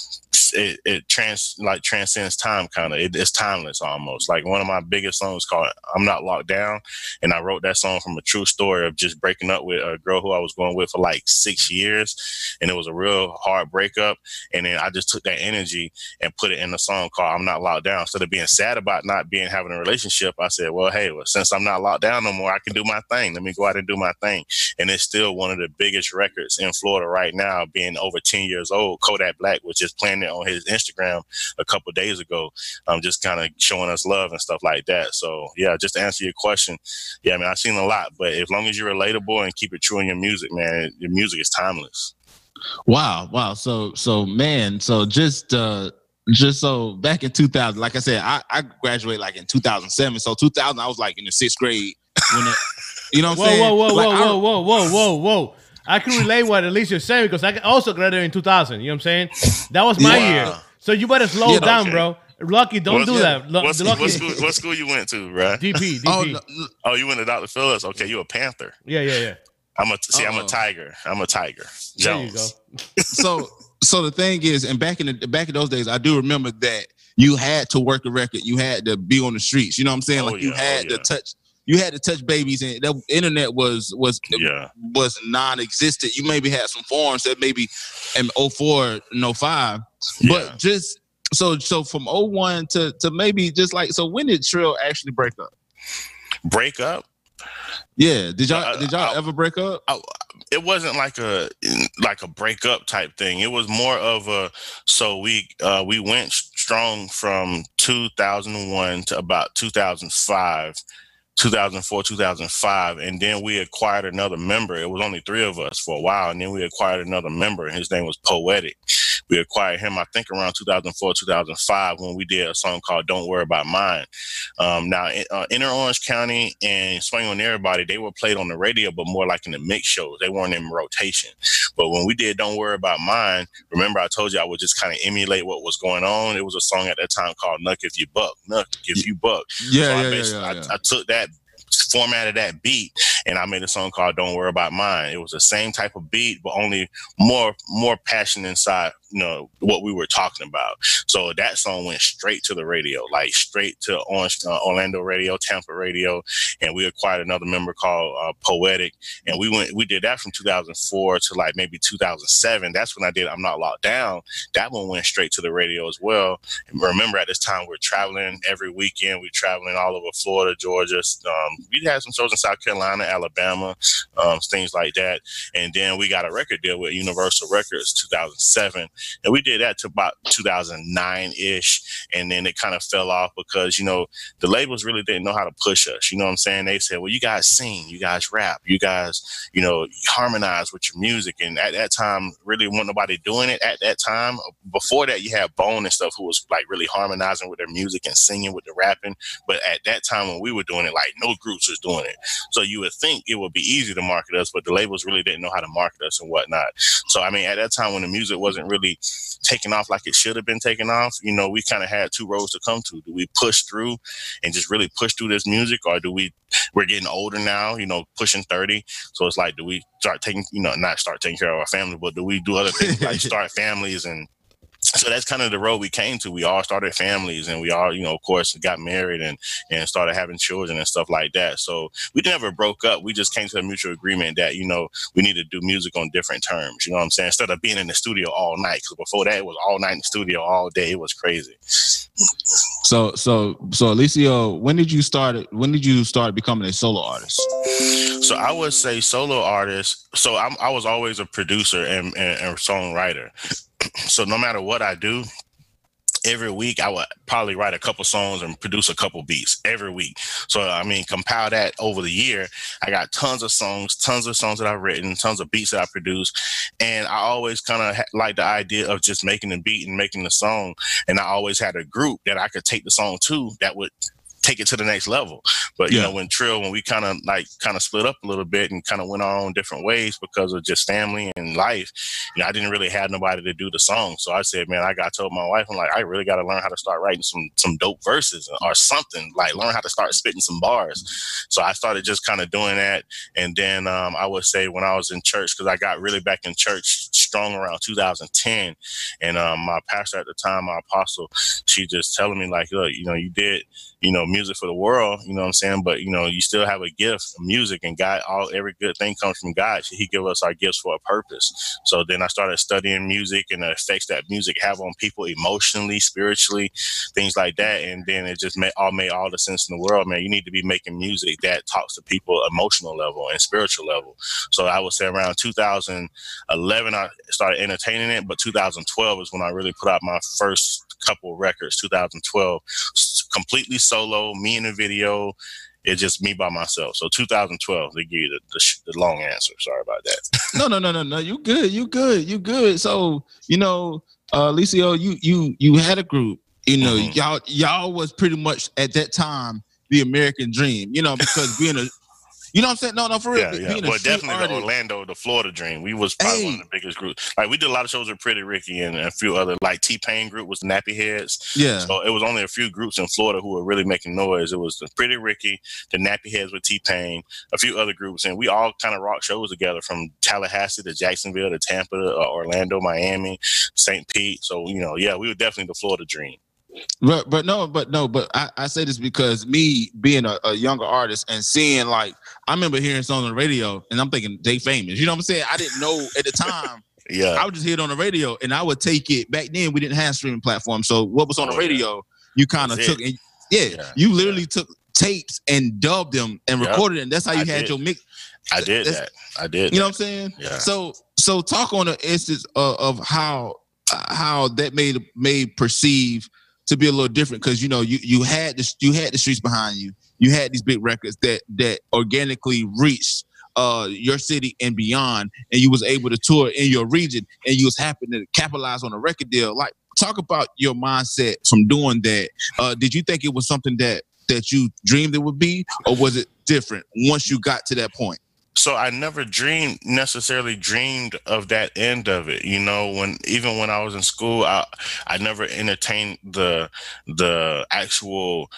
it, it trans like transcends time kind of it, it's timeless almost. Like one of my biggest songs called i'm not locked down and i wrote that song from a true story of just breaking up with a girl who i was going with for like six years and it was a real hard breakup and then i just took that energy and put it in a song called i'm not locked down. Instead of being sad about not being having a relationship i said well hey well, since i'm not locked down no more i can do my thing. Let me go out and do my thing. And it's still one of the biggest records in florida right now being over 10 years old kodak black was just playing it on his instagram a couple days ago um, just kind of showing us love and stuff like that so yeah just to answer your question yeah i mean i've seen a lot but as long as you're relatable and keep it true in your music man your music is timeless Wow, wow. So so man, so just uh just so back in 2000, like I said, I, I graduated like in 2007. So 2000, I was like in the sixth grade. When it, you know what I'm Whoa, saying? whoa, whoa, Like, whoa, I- whoa, whoa, whoa, whoa, whoa. I can relate what Alicia's saying because I also graduated in 2000. You know what I'm saying? That was my Yeah. year. So you better slow Yeah, down, okay. bro. Lucky, don't What- do yeah. that. Lu- what, school, Lucky, what, school, what school you went to bruh? DP, DP. Oh, no, oh you went to dr phillips okay you a panther Yeah, yeah, yeah. i'm a see i'm a tiger i'm a tiger There you Jones. go. so so the thing is, and back in the back in those days, I do remember that you had to work a record. You had to be on the streets. You know what I'm saying? Oh, like you oh, had oh, to touch. You had to touch babies, and the internet was was yeah was non-existent. You maybe had some forums that maybe in 04 and 05, Yeah. but just so so from 01 to to maybe just like so when did Treal actually break up? Break up? Yeah. Did y'all Uh, did y'all I- ever break up? it wasn't like a like a breakup type thing. It was more of a so we uh, we went strong from 2001 to about 2005. 2004 2005 and then we acquired another member. It was only three of us for a while and then we acquired another member and his name was poetic we acquired him i think around 2004 2005 when we did a song called don't worry about mine. Um, now in- uh, inner orange county and swing on everybody they were played on the radio but more like in the mix shows. They weren't in rotation. But when we did don't worry about mine remember i told you i would just kind of emulate what was going on? It was a song at that time called Knuck if you buck Knuck if you buck. Yeah, so I, yeah, yeah, yeah, I, yeah. I took that formatted that beat and I made a song called Don't Worry About Mine. It was the same type of beat, but only more more passion inside, you know, what we were talking about. So that song went straight to the radio, like straight to uh, Orlando radio, Tampa radio, and we acquired another member called uh, Poetic, and we went we did that from 2004 to like maybe 2007. That's when I did I'm Not Locked Down. That one went straight to the radio as well. And remember, at this time we're traveling every weekend. We're traveling all over Florida, Georgia. Um, we had some shows in South Carolina, Alabama, um, things like that. And then we got a record deal with Universal Records 2007. And we did that to about 2009 ish. And then it kind of fell off because, you know, the labels really didn't know how to push us. You know what I'm saying? They said, well, you guys sing, you guys rap, you guys, you know, harmonize with your music. And at that time, really wasn't nobody doing it at that time. Before that, you had Bone and stuff who was like really harmonizing with their music and singing with the rapping. But at that time when we were doing it, like no groups was doing it. So you would think it would be easy to market us, but the labels really didn't know how to market us and whatnot. So I mean, at that time when the music wasn't really taking off like it should have been taking off, you know, we kind of had two roads to come to. Do we push through and just really push through this music, or do we? We're getting older now, you know, pushing thirty. So it's like, do we start taking, you know, not start taking care of our family, but do we do other things like (laughs) start families and so that's kind of the road we came to. We all started families and we all, you know, of course, got married and and started having children and stuff like that. So we never broke up. We just came to a mutual agreement that, you know, we need to do music on different terms. You know what I'm saying? Instead of being in the studio all night. Because before that, it was all night in the studio all day. It was crazy. So so so Alicio, when did you start when did you start becoming a solo artist? So I would say solo artist. So I'm, I was always a producer and, and, and songwriter. So no matter what I do, every week I would probably write a couple songs and produce a couple beats every week. So I mean, compile that over the year. I got tons of songs, tons of songs that I've written, tons of beats that I produce, and I always kind of ha- like the idea of just making the beat and making the song. And I always had a group that I could take the song to that would take it to the next level. But you Yeah. know, when Treal, when we kind of like kind of split up a little bit and kind of went our own different ways because of just family and life, you know, I didn't really have nobody to do the song. So I said, man, I got told my wife, I'm like, I really got to learn how to start writing some some dope verses or something, like learn how to start spitting some bars. So I started just kind of doing that. And then um, I would say when I was in church, because I got really back in church strong around 2010, and um, my pastor at the time, my apostle, she just telling me like, look, you know, you did you know, music for the world, you know what I'm saying? But, you know, you still have a gift of music and God, all every good thing comes from God. He give us our gifts for a purpose. So then I started studying music and the effects that music have on people emotionally, spiritually, things like that. And then it just made all made all the sense in the world, man. You need to be making music that talks to people emotional level and spiritual level. So I would say around 2011, I started entertaining it, but 2012 is when I really put out my first couple records, 2012, completely solo, me in the video. It's just me by myself. So 2012, they give you the, the, sh- the long answer. Sorry about that. (laughs) No, no, no, no, no. You good. You good. You good. So, you know, uh Licio, you you you had a group. You know, Mhm. y'all y'all was pretty much at that time the American dream, you know, because being a you know what I'm saying? No, no, for real. Yeah, yeah. Well, definitely the Orlando, the Florida Dream. We was probably one of the biggest groups. Like we did a lot of shows with Pretty Ricky and a few other like T Pain group was the Nappy Headz. Yeah. So it was only a few groups in Florida who were really making noise. It was the Pretty Ricky, the Nappy Headz with T Pain, a few other groups, and we all kind of rock shows together from Tallahassee to Jacksonville to Tampa to uh, Orlando, Miami, St. Pete. So you know, yeah, we were definitely the Florida Dream. But but no, but no, but I, I say this because me being a, a younger artist and seeing like I remember hearing songs on the radio and I'm thinking they famous. You know what I'm saying? I didn't know at the time (laughs) Yeah. I would just hear it on the radio, and I would take it. Back then, we didn't have streaming platforms, so what was on the Oh, radio, you kind of took. it. And, yeah, Yeah. you literally took tapes and dubbed them and Yep. recorded them. That's how you I had did. your mix. I did That's- that. I did. You know that. what I'm saying? Yeah. So so talk on the instance of, of how how that made made perceive to be a little different because you know you you had this you had the streets behind you. You had these big records that that organically reached uh your city and beyond and you was able to tour in your region and you was happy to capitalize on a record deal. Like talk about your mindset from doing that. Uh did you think it was something that that you dreamed it would be or was it different once you got to that point so I never dreamed necessarily dreamed of that end of it. You know, when even when I was in school, I I never entertained the the actual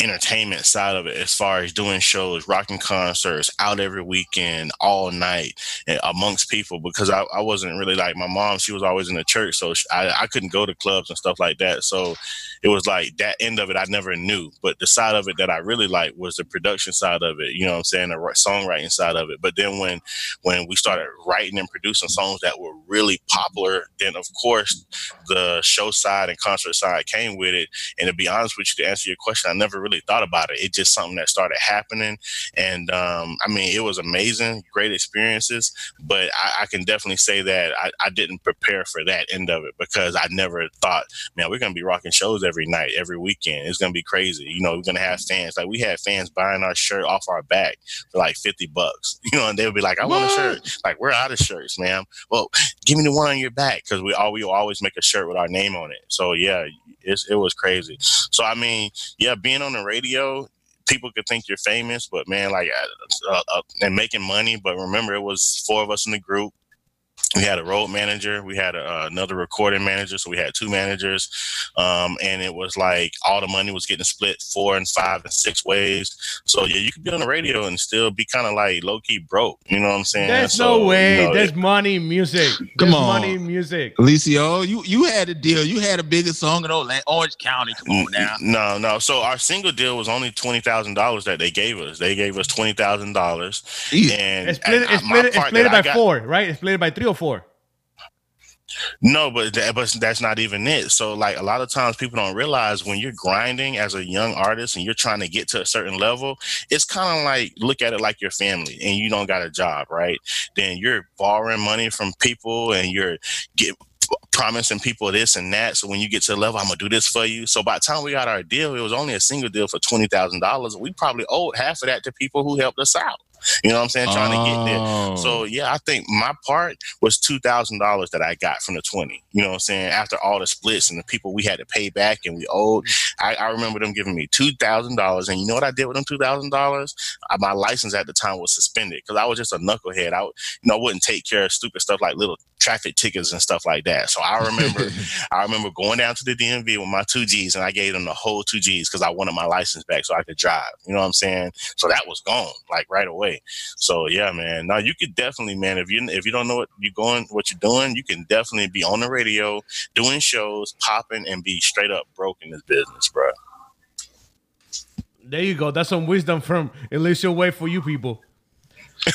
entertainment side of it as far as doing shows, rocking concerts, out every weekend, all night amongst people because I, I wasn't really like my mom, she was always in the church. So sh I, I couldn't go to clubs and stuff like that. So it was like that end of it I never knew. But the side of it that I really liked was the production side of it, you know what I'm saying, the songwriting side of it. But then when when we started writing and producing songs that were really popular, then of course the show side and concert side came with it. And to be honest with you, to answer your question, I never really thought about it. It's just something that started happening. And um, I mean, it was amazing, great experiences. But I, I can definitely say that I, I didn't prepare for that end of it because I never thought, man, we're going to be rocking shows every night, every weekend. It's going to be crazy. You know, we're going to have fans. Like we had fans buying our shirt off our back for like 50 bucks, (laughs) you know, and they would be like, I want a shirt. Like, we're out of shirts, man. Well, (sniffs) give me the one on your back because we all we always make a shirt with our name on it. So yeah, it's, it was crazy. So I mean, yeah, being on the radio, people could think you're famous, but man, like uh, uh, and making money. But remember, it was four of us in the group. We had a road manager, we had a, uh, another recording manager, so we had two managers, um, and it was like all the money was getting split four and five and six ways. So yeah, you could be on the radio and still be kind of like low key broke. You know what I'm saying? There's So, no way. you know, There's money music. (laughs) Come There's on. money music. Alicio, you you had a deal. You had a bigger song in Ola- Orange County. Come on now. No, no. So our single deal was only twenty thousand dollars that they gave us. They gave us twenty thousand dollars, and It's split, and it's split, it's split that by got- four, right? It's split by three or four. No, but that, but that's not even it. So like a lot of times people don't realize when you're grinding as a young artist and you're trying to get to a certain level, it's kind of like look at it like your family and you don't got a job, right? Then you're borrowing money from people and you're promising people this and that. So when you get to the level, I'm gonna do this for you. So by the time we got our deal, it was only a single deal for twenty thousand dollars. We probably owed half of that to people who helped us out. You know what I'm saying? Trying to get there. Oh. So yeah, I think my part was two thousand dollars that I got from the twenty. You know what I'm saying? After all the splits and the people we had to pay back and we owed, I, I remember them giving me two thousand dollars. And you know what I did with them two thousand dollars? Uh, my license at the time was suspended because I was just a knucklehead. I you know I wouldn't take care of stupid stuff like little traffic tickets and stuff like that. So I remember (laughs) I remember going down to the DMV with my two Gs and I gave them the whole two Gs because I wanted my license back so I could drive. You know what I'm saying? So that was gone like right away. So yeah, man. Now you could definitely, man, if you if you don't know what you're going, what you're doing, you can definitely be on the radio, doing shows, popping, and be straight up broke in this business, bro. There you go. That's some wisdom from Alicia Way for you people.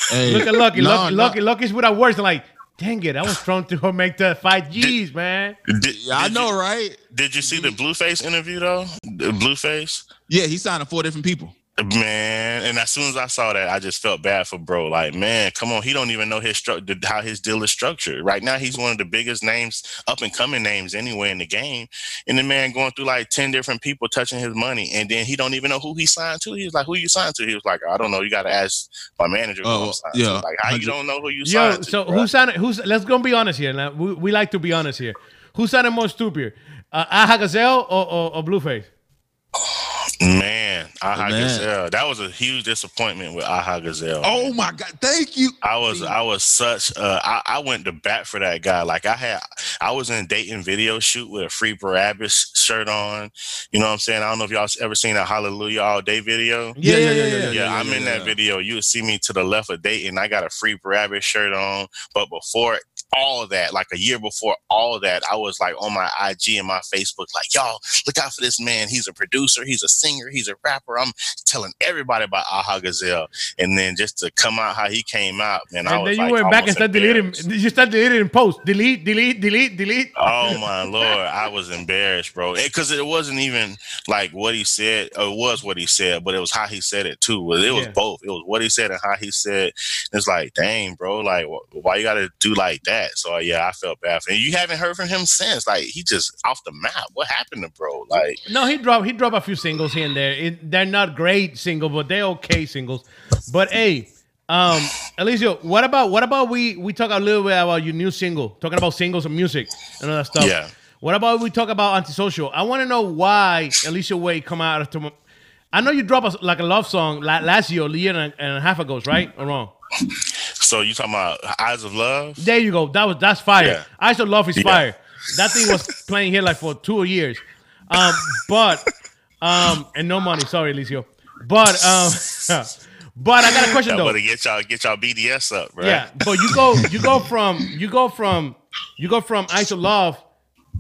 Hey, Look at Lucky. no, Lucky, no. Lucky, Lucky's without words. Like, dang it, I was trying to make the five G's, man. Did, Yeah, I did know, You, right? did you see the Blueface interview though? The Blueface. Yeah, he signed to four different people. Man, and as soon as I saw that, I just felt bad for bro. Like, man, come on, he don't even know his stru- how his deal is structured. Right now, he's one of the biggest names, up and coming names anywhere in the game. And the man going through like ten different people touching his money, and then he don't even know who he signed to. He was like, "Who you signed to?" He was like, "I don't know. You got to ask my manager who Oh, I'm signed yeah, to." Like, how you don't know who you Yo, signed to? so bro? who sounded? Who's? Let's go and be honest here. Now, we, we like to be honest here. Who sounded more stupid, uh, Aha Gazelle or, or, or Blueface? Man, Aha Man. Gazelle. That was a huge disappointment with Aha Gazelle. Oh my God! Thank you. I was I was such uh I, I went to bat for that guy. Like I had I was in a dating video shoot with a free Barabbas shirt on. You know what I'm saying? I don't know if y'all ever seen a Hallelujah All Day video. Yeah, yeah, yeah, yeah, yeah. Yeah, I'm in that yeah. video. You would see me to the left of Dayton. I got a free Barabbas shirt on. But before all of that, like a year before all of that, I was like on my IG and my Facebook, like, y'all, look out for this man. He's a producer, he's a singer, he's a rapper. I'm telling everybody about Aha Gazelle. And then just to come out how he came out, man, I And was then you like, went back and started deleting. You started deleting in post. Delete, delete, delete, delete. Oh my lord, I was embarrassed, bro. Because it, wasn't even like what he said. Or it was what he said, but it was how he said it too. It was Yeah. both. It was what he said and how he said. It's like, dang, bro. Like, wh- why you got to do like that? So yeah, I felt bad. For, and you haven't heard from him since. Like, he just off the map. What happened to bro? Like, No, he dropped he dropped a few singles here and there. It, they're not great singles, but they're okay singles. But hey, um, Alicio, what about what about we we talk a little bit about your new single, talking about singles and music and all that stuff. Yeah. What about we talk about antisocial? I want to know why Alicia Way come out of. tom- I know you dropped a, like a love song last year, a year and a, and a half ago, right or wrong? So you talking about Eyes of Love? There you go. That was that's fire. Yeah. I still love is Yeah. fire. That thing was playing here like for two years. Um, but um, and no money. Sorry, Alicio. But um, (laughs) but I got a question though. better get y'all get y'all BDS up, right? Yeah, but you go you go from you go from you go from Eyes of Love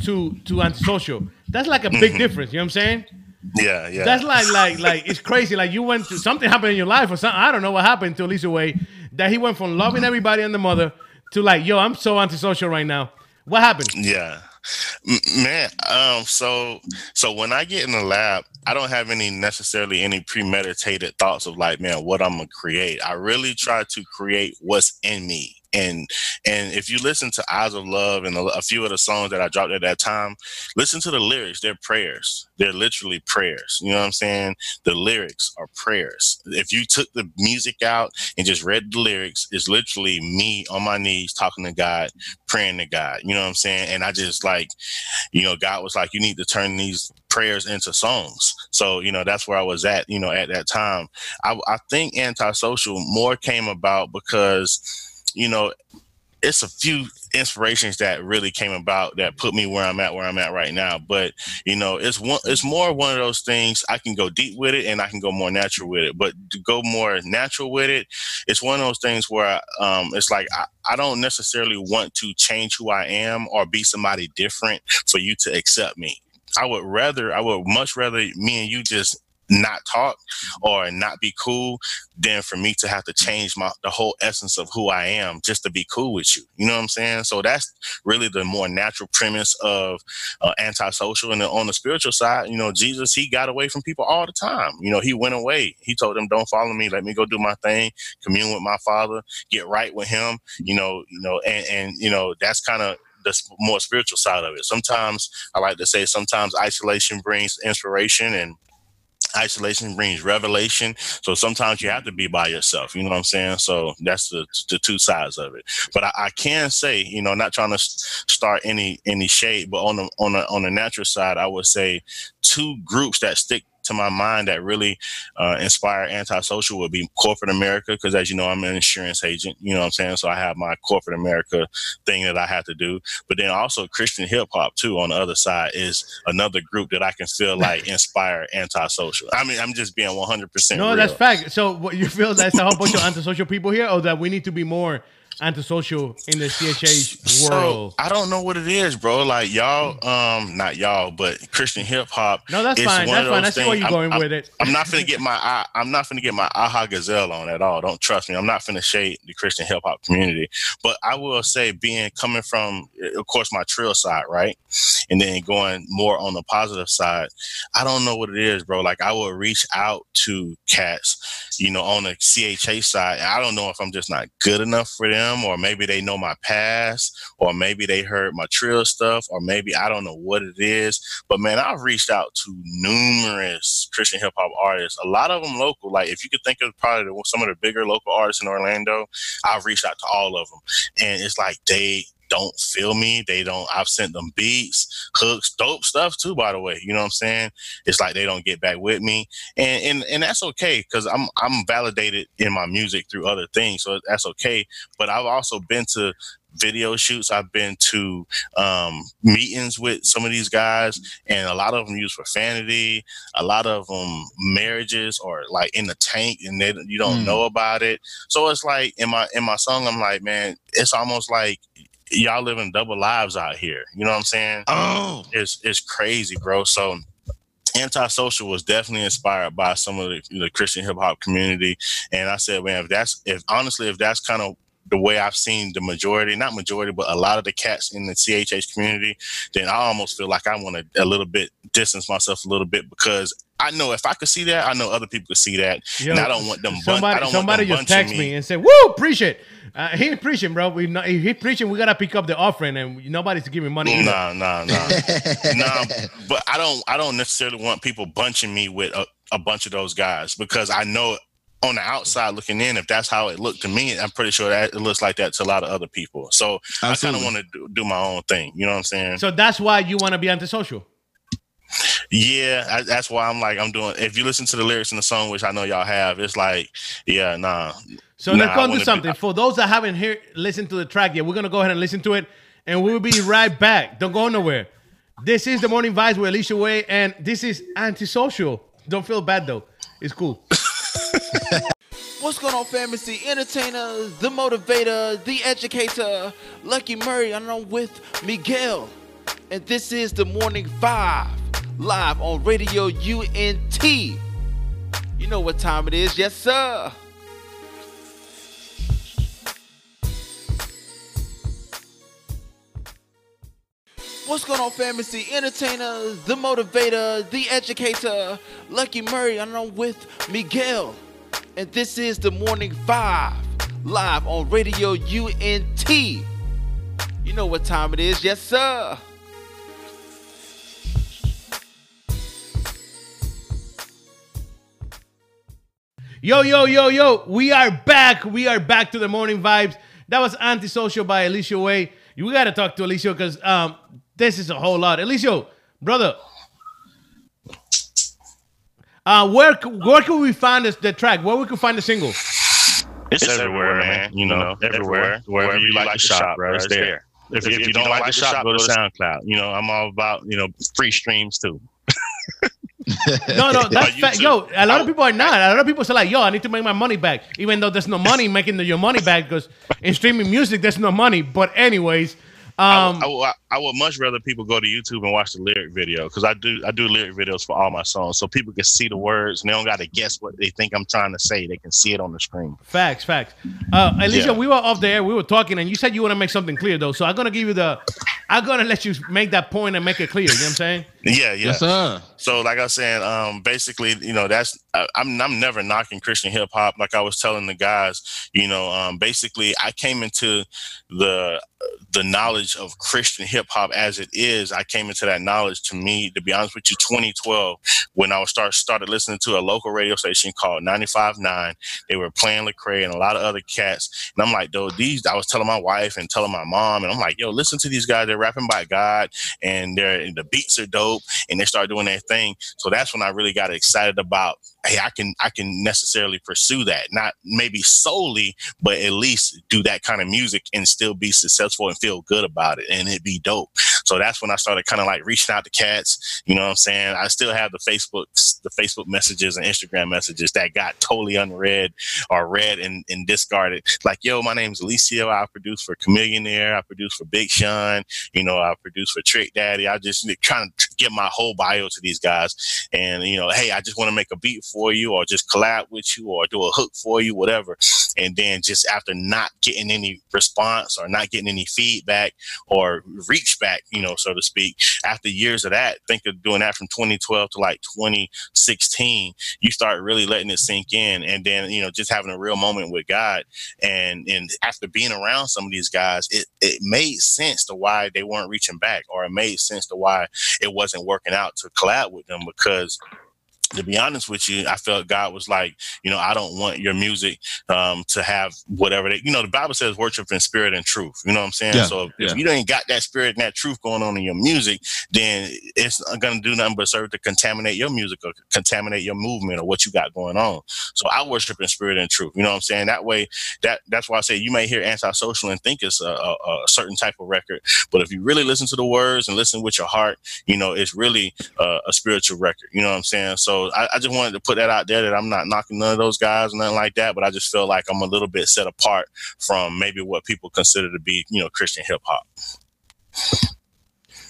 to to antisocial. That's like a big difference. You know what I'm saying? yeah, yeah. That's like like like it's crazy. Like you went to something happened in your life or something. I don't know what happened to Alicia Way that he went from loving everybody and the mother to like, yo, I'm so antisocial right now. What happened? Yeah. Man, um, so so when I get in the lab, I don't have any necessarily any premeditated thoughts of like, man, what I'm gonna create. I really try to create what's in me. And and if you listen to Eyes of Love and a, a few of the songs that I dropped at that time, listen to the lyrics. They're prayers. They're literally prayers. You know what I'm saying? The lyrics are prayers. If you took the music out and just read the lyrics, it's literally me on my knees talking to God praying to God. You know what I'm saying? And I just like, you know, God was like, you need to turn these prayers into songs. So, you know, that's where I was at, you know, at that time. I, I think antisocial more came about because, you know, it's a few inspirations that really came about that put me where I'm at, where I'm at right now. But you know, it's one, it's more one of those things. I can go deep with it, and I can go more natural with it. But to go more natural with it, it's one of those things where um, it's like I, I don't necessarily want to change who I am or be somebody different for you to accept me. I would rather, I would much rather me and you just not talk or not be cool than for me to have to change my the whole essence of who I am just to be cool with you. You know what I'm saying? So that's really the more natural premise of uh, antisocial. And on the spiritual side, you know, Jesus he got away from people all the time. You know, he went away. He told them, "Don't follow me. Let me go do my thing, commune with my Father, get right with Him." You know, you know, and and you know that's kind of the more spiritual side of it. Sometimes I like to say sometimes isolation brings inspiration and isolation brings revelation. So sometimes you have to be by yourself. You know what I'm saying? So that's the the two sides of it. But I, I can say, you know, not trying to start any any shade, but on the on the on the natural side, I would say two groups that stick to my mind that really uh, inspire antisocial would be corporate America, because as you know, I'm an insurance agent. You know what I'm saying? So I have my corporate America thing that I have to do. But then also Christian hip hop too on the other side is another group that I can feel (laughs) like inspire antisocial. I mean, I'm just being 100. percent No, that's fact. So what you feel that's a whole bunch of antisocial people here, or that we need to be more antisocial in the CHH world? So I don't know what it is, bro. Like y'all, um, not y'all, but Christian hip hop. no, that's fine. That's fine. See where you're going I'm- with it. I'm not gonna get my I- I'm not gonna get my aha gazelle on at all. Don't trust me. I'm not gonna shade the Christian hip hop community. But I will say, being coming from, of course, my trill side, right, and then going more on the positive side. I don't know what it is, bro. Like I will reach out to cats, you know, on the CHH side. I don't know if I'm just not good enough for them, or maybe they know my past, or maybe they heard my trill stuff, or maybe I don't know what it is. But man, I've reached out to numerous Christian hip hop artists. A lot of them local. Like if you could think of probably some of the bigger local artists in Orlando, I've reached out to all of them, and it's like they don't feel me. They don't. I've sent them beats, hooks, dope stuff too. By the way, you know what I'm saying? It's like they don't get back with me, and and and that's okay because I'm I'm validated in my music through other things, so that's okay. But I've also been to video shoots. I've been to um, meetings with some of these guys, and a lot of them use profanity. A lot of them marriages or like in the tank, and they you don't Mm. know about it. So it's like in my in my song, I'm like, man, it's almost like y'all living double lives out here. You know what I'm saying? Oh, It's it's crazy, bro. So antisocial was definitely inspired by some of the, the Christian hip hop community. And I said, man, if that's if honestly, if that's kind of the way I've seen the majority, not majority, but a lot of the cats in the CHH community, then I almost feel like I want to a little bit distance myself a little bit because I know if I could see that, I know other people could see that, Yo, and I don't want them. bun- Somebody, I don't somebody want them just text bunching me. and said, "Woo, appreciate." Uh, he preaching, bro. We not, if he preaching. We gotta pick up the offering, and nobody's giving money. either. Nah, nah, nah. (laughs) nah, but I don't. I don't necessarily want people bunching me with a, a bunch of those guys because I know on the outside looking in, if that's how it looked to me, I'm pretty sure that it looks like that to a lot of other people. So I kind of want to do, do my own thing. You know what I'm saying? So that's why you want to be antisocial. yeah, I, that's why I'm like I'm doing. If you listen to the lyrics in the song, which I know y'all have, it's like, yeah, nah. So Nah, let's go wanna into be- something. For those that haven't heard, listened to the track yet, we're gonna go ahead and listen to it, and we'll be right back. Don't go nowhere. This is the morning vibes with Alicia Way, and this is antisocial. Don't feel bad though. It's cool. What's going on, fam? It's the entertainer, the motivator, the educator, Lucky Murray. I'm with Miguel. And this is the Morning Five, live on Radio UNT. You know what time it is, yes, sir. What's going on, fam? It's the entertainer, the motivator, the educator, Lucky Murray. I'm with Miguel. And this is the Morning Five, live on Radio UNT. You know what time it is, yes, sir. Yo, yo, yo, yo. We are back. We are back to the morning vibes. That was Antisocial by Alicia Way. We got to talk to Alicia because um, this is a whole lot. Alicia, brother, uh, where, where can we find this, the track? Where we can find the single? It's, everywhere, man. You know, everywhere. Wherever you like to shop, bro, it's there. If, if, you don't like the shop, go to SoundCloud. You know, I'm all about you know free streams too. No, no, (laughs) that's fact. Yo, a lot of people are not. A lot of people say like, "Yo, I need to make my money back," even though there's no money making the, your money back because in streaming music there's no money. But anyways, um, I, I, I would much rather people go to YouTube and watch the lyric video because I do I do lyric videos for all my songs so people can see the words and they don't got to guess what they think I'm trying to say. They can see it on the screen. Facts, facts. Uh, Alicia, Yeah. we were off the air. We were talking, and you said you want to make something clear, though. So I'm gonna give you the. I'm gonna let you make that point and make it clear. You know what I'm saying? Yeah, yeah. yes, sir. So, like I was saying, um, basically, you know, that's I, I'm I'm never knocking Christian hip hop. Like I was telling the guys, you know, um, basically, I came into the the knowledge of Christian hip hop as it is. I came into that knowledge. To me, to be honest with you, 2012, when I was start started listening to a local radio station called 95.9, they were playing Lecrae and a lot of other cats, and I'm like, though these. I was telling my wife and telling my mom, and I'm like, yo, listen to these guys. They're rapping by God, and they're the beats are dope and they start doing their thing. So that's when I really got excited about, hey, I can I can necessarily pursue that. Not maybe solely, but at least do that kind of music and still be successful and feel good about it and it be dope. So that's when I started kind of like reaching out to cats. You know what I'm saying? I still have the Facebook the Facebook messages and Instagram messages that got totally unread or read and, and discarded. Like, yo, my name's Alicia. I produce for Chamillionaire. I produce for Big Sean. You know, I produce for Trick Daddy. I just trying to get my whole bio to these guys. And, you know, hey, I just want to make a beat for you or just collab with you or do a hook for you, whatever. And then just after not getting any response or not getting any feedback or reach back, you know, so to speak, after years of that, think of doing that from 2012 to like 2016, you start really letting it sink in. And then, you know, just having a real moment with God. And, and after being around some of these guys, it, it made sense to why they weren't reaching back or it made sense to why it wasn't working out to collab with them because to be honest with you, I felt God was like, you know, I don't want your music um, to have whatever they, you know, the Bible says worship in spirit and truth. You know what I'm saying? Yeah, so if, yeah. if you ain't got that spirit and that truth going on in your music, then it's not going to do nothing but serve to contaminate your music or contaminate your movement or what you got going on. So I worship in spirit and truth. You know what I'm saying? That way, that that's why I say you may hear antisocial and think it's a, a, a certain type of record, but if you really listen to the words and listen with your heart, you know, it's really uh, a spiritual record. You know what I'm saying? So So I, I, just wanted to put that out there that I'm not knocking none of those guys or nothing like that, but I just feel like I'm a little bit set apart from maybe what people consider to be, you know, Christian hip hop.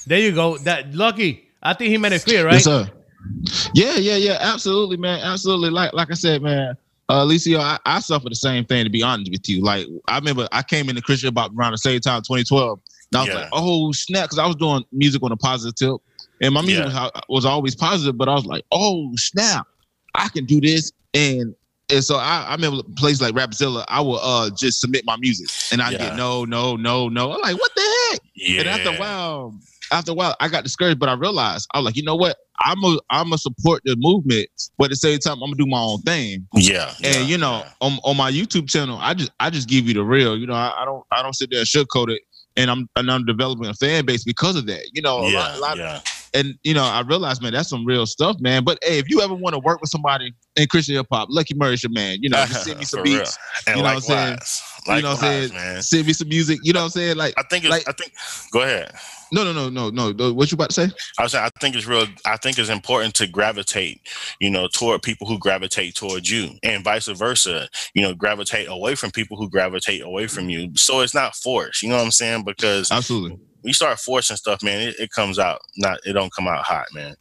There you go. That lucky. I think he made it clear, right? Yes, sir. Yeah, yeah, yeah. Absolutely, man. Absolutely. Like, like I said, man. Uh, Alicia, I, I suffer the same thing. To be honest with you, like I remember I came into Christian about around the same time, 2012. And I was yeah. like, oh snap, because I was doing music on a positive tip, and my music yeah. was, was always positive. But I was like, oh snap, I can do this, and and so I, I remember places like Rapzilla, I would uh just submit my music, and I yeah. get no, no, no, no. I'm like, what the heck? Yeah. And after a while, after a while, I got discouraged, but I realized I was like, you know what? I'm a I'm a support the movement, but at the same time, I'm gonna do my own thing. Yeah. And yeah, you know, yeah. on, on my YouTube channel, I just I just give you the real. You know, I, I don't I don't sit there and sugarcoat it. And I'm and I'm developing a fan base because of that. You know, a yeah, lot, a lot yeah. Of, and you know, I realized, man, that's some real stuff, man. But hey, if you ever want to work with somebody in Christian hip hop, Lucky Murray's your man. You know, send me (laughs) some beats. And you know likewise, what I'm saying? you know what I'm saying? Man. Send me some music. You know what I'm saying? Like I think it's, like, I think go ahead. No, no, no, no, no. What you about to say? I was saying I think it's real. I think it's important to gravitate, you know, toward people who gravitate towards you, and vice versa. You know, gravitate away from people who gravitate away from you. So it's not forced. You know what I'm saying? Because absolutely, we start forcing stuff, man. It, it, comes out not. It don't come out hot, man.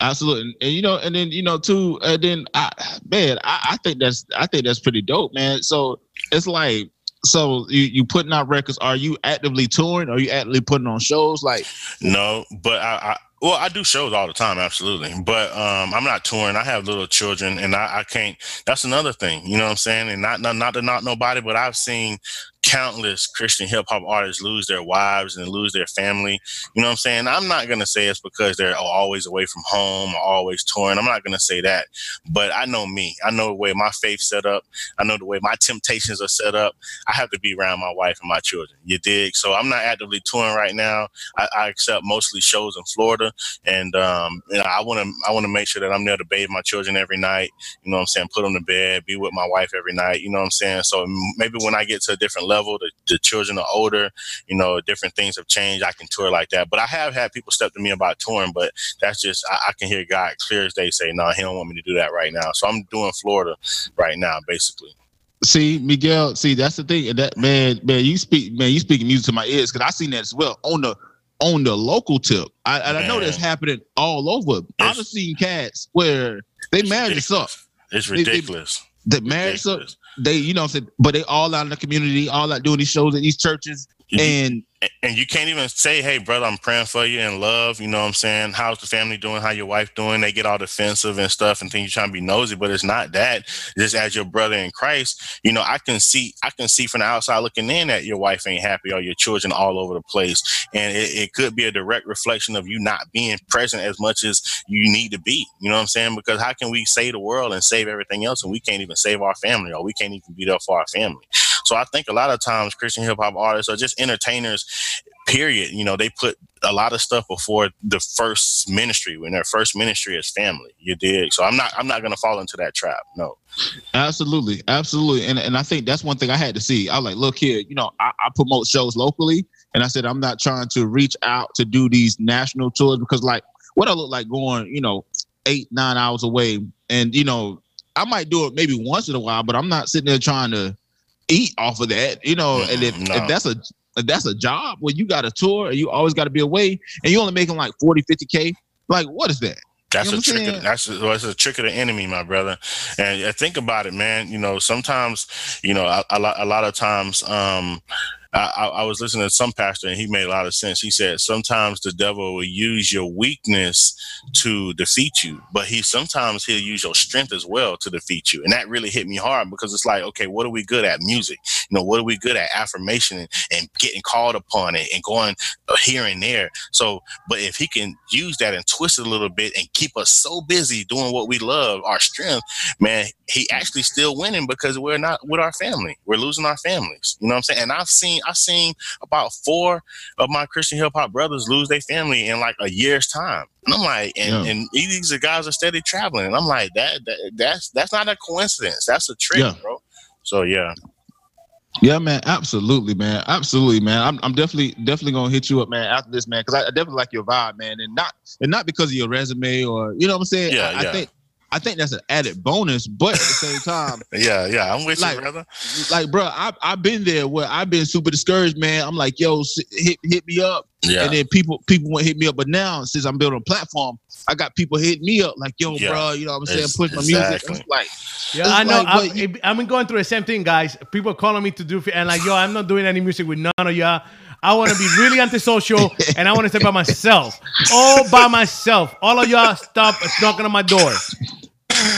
Absolutely, and, you know, and then you know, too. And then, I, man, I, I think that's I think that's pretty dope, man. So it's like so you you putting out records are you actively touring are you actively putting on shows like no but i, I well, I do shows all the time, absolutely. But um, I'm not touring. I have little children, and I, I, can't. That's another thing, you know what I'm saying? And not, not not to not nobody, but I've seen countless Christian hip hop artists lose their wives and lose their family. You know what I'm saying? I'm not gonna say it's because they're always away from home or always touring. I'm not gonna say that, but I know me. I know the way my faith set up. I know the way my temptations are set up. I have to be around my wife and my children. You dig? So I'm not actively touring right now. I, I accept mostly shows in Florida, and um, you know, I want to I want to make sure that I'm there to bathe my children every night. You know what I'm saying? Put them to bed, be with my wife every night. You know what I'm saying? So maybe when I get to a different level. The, the children are older. You know, different things have changed. I can tour like that. But I have had people step to me about touring, but that's just I, I can hear God clear as day say, "No, he don't want me to do that right now." So I'm doing Florida right now, basically. See, Miguel. See, that's the thing. That man, man, you speak, man, you speaking music to my ears because I seen that as well on the on the local tip. I, and I know that's happening all over. I've seen cats where they married us up. It's ridiculous. They, they, they married up they, you know, but they all out in the community, all out doing these shows at these churches, mm-hmm. and and you can't even say, "Hey, brother, I'm praying for you in love." You know what I'm saying? How's the family doing? How your wife doing? They get all defensive and stuff, and think you're trying to be nosy, but it's not that. Just as your brother in Christ, you know, I can see, I can see from the outside looking in that your wife ain't happy or your children all over the place, and it, it could be a direct reflection of you not being present as much as you need to be. You know what I'm saying? Because how can we save the world and save everything else, and we can't even save our family, or we can't even be there for our family? So I think a lot of times Christian hip hop artists are just entertainers period. You know, they put a lot of stuff before the first ministry when their first ministry is family. You dig? So I'm not I'm not gonna fall into that trap. No. Absolutely, absolutely. And and I think that's one thing I had to see. I was like, look here, you know, I, I promote shows locally, and I said I'm not trying to reach out to do these national tours because like what I look like going, you know, eight, nine hours away. And, you know, I might do it maybe once in a while, but I'm not sitting there trying to eat off of that, you know. And if, no. if that's a that's a job where you got a tour and you always got to be away and you only making like 40, 50 K. Like, what is that? That's you know a trick. Of, that's a, that's a trick of the enemy, my brother. And think about it, man. You know, sometimes, you know, a, a, lot, a lot of times, um, I, I, was listening to some pastor and he made a lot of sense. He said sometimes the devil will use your weakness to defeat you, but he sometimes he'll use your strength as well to defeat you. And that really hit me hard because it's like, okay, what are we good at? Music. You know, what are we good at? Affirmation and, and getting called upon it and going here and there. So, but if he can use that and twist it a little bit and keep us so busy doing what we love, our strength, man, he actually still winning because we're not with our family. We're losing our families. You know what I'm saying? And I've seen I've seen about four of my Christian hip hop brothers lose their family in like a year's time. And I'm like, and, yeah. and these are guys are steady traveling. And I'm like, that, that that's that's not a coincidence. That's a trick, yeah. bro. So yeah. Yeah, man, absolutely, man, absolutely, man. I'm, I'm definitely, definitely gonna hit you up, man, after this, man, because I, I, definitely like your vibe, man, and not, and not because of your resume or, you know what I'm saying. Yeah, I, yeah. I think, I think that's an added bonus, but at the same time, (laughs) yeah, yeah, I'm with Like- you, brother. like, bro, I I've been there where I've been super discouraged, man. I'm like, yo, hit hit me up, Yeah, and then people people won't hit me up. But now, since I'm building a platform, I got people hitting me up, like, yo, Yeah. bro, you know what I'm saying, Ex- push my music. It's like, Yeah, It's I know. like, I, but I've been going through the same thing, guys. People calling me to do, and like, yo, I'm not doing any music with none of y'all. I want to be really antisocial, and I want to stay by myself, all by myself. All of y'all, stop knocking on my door.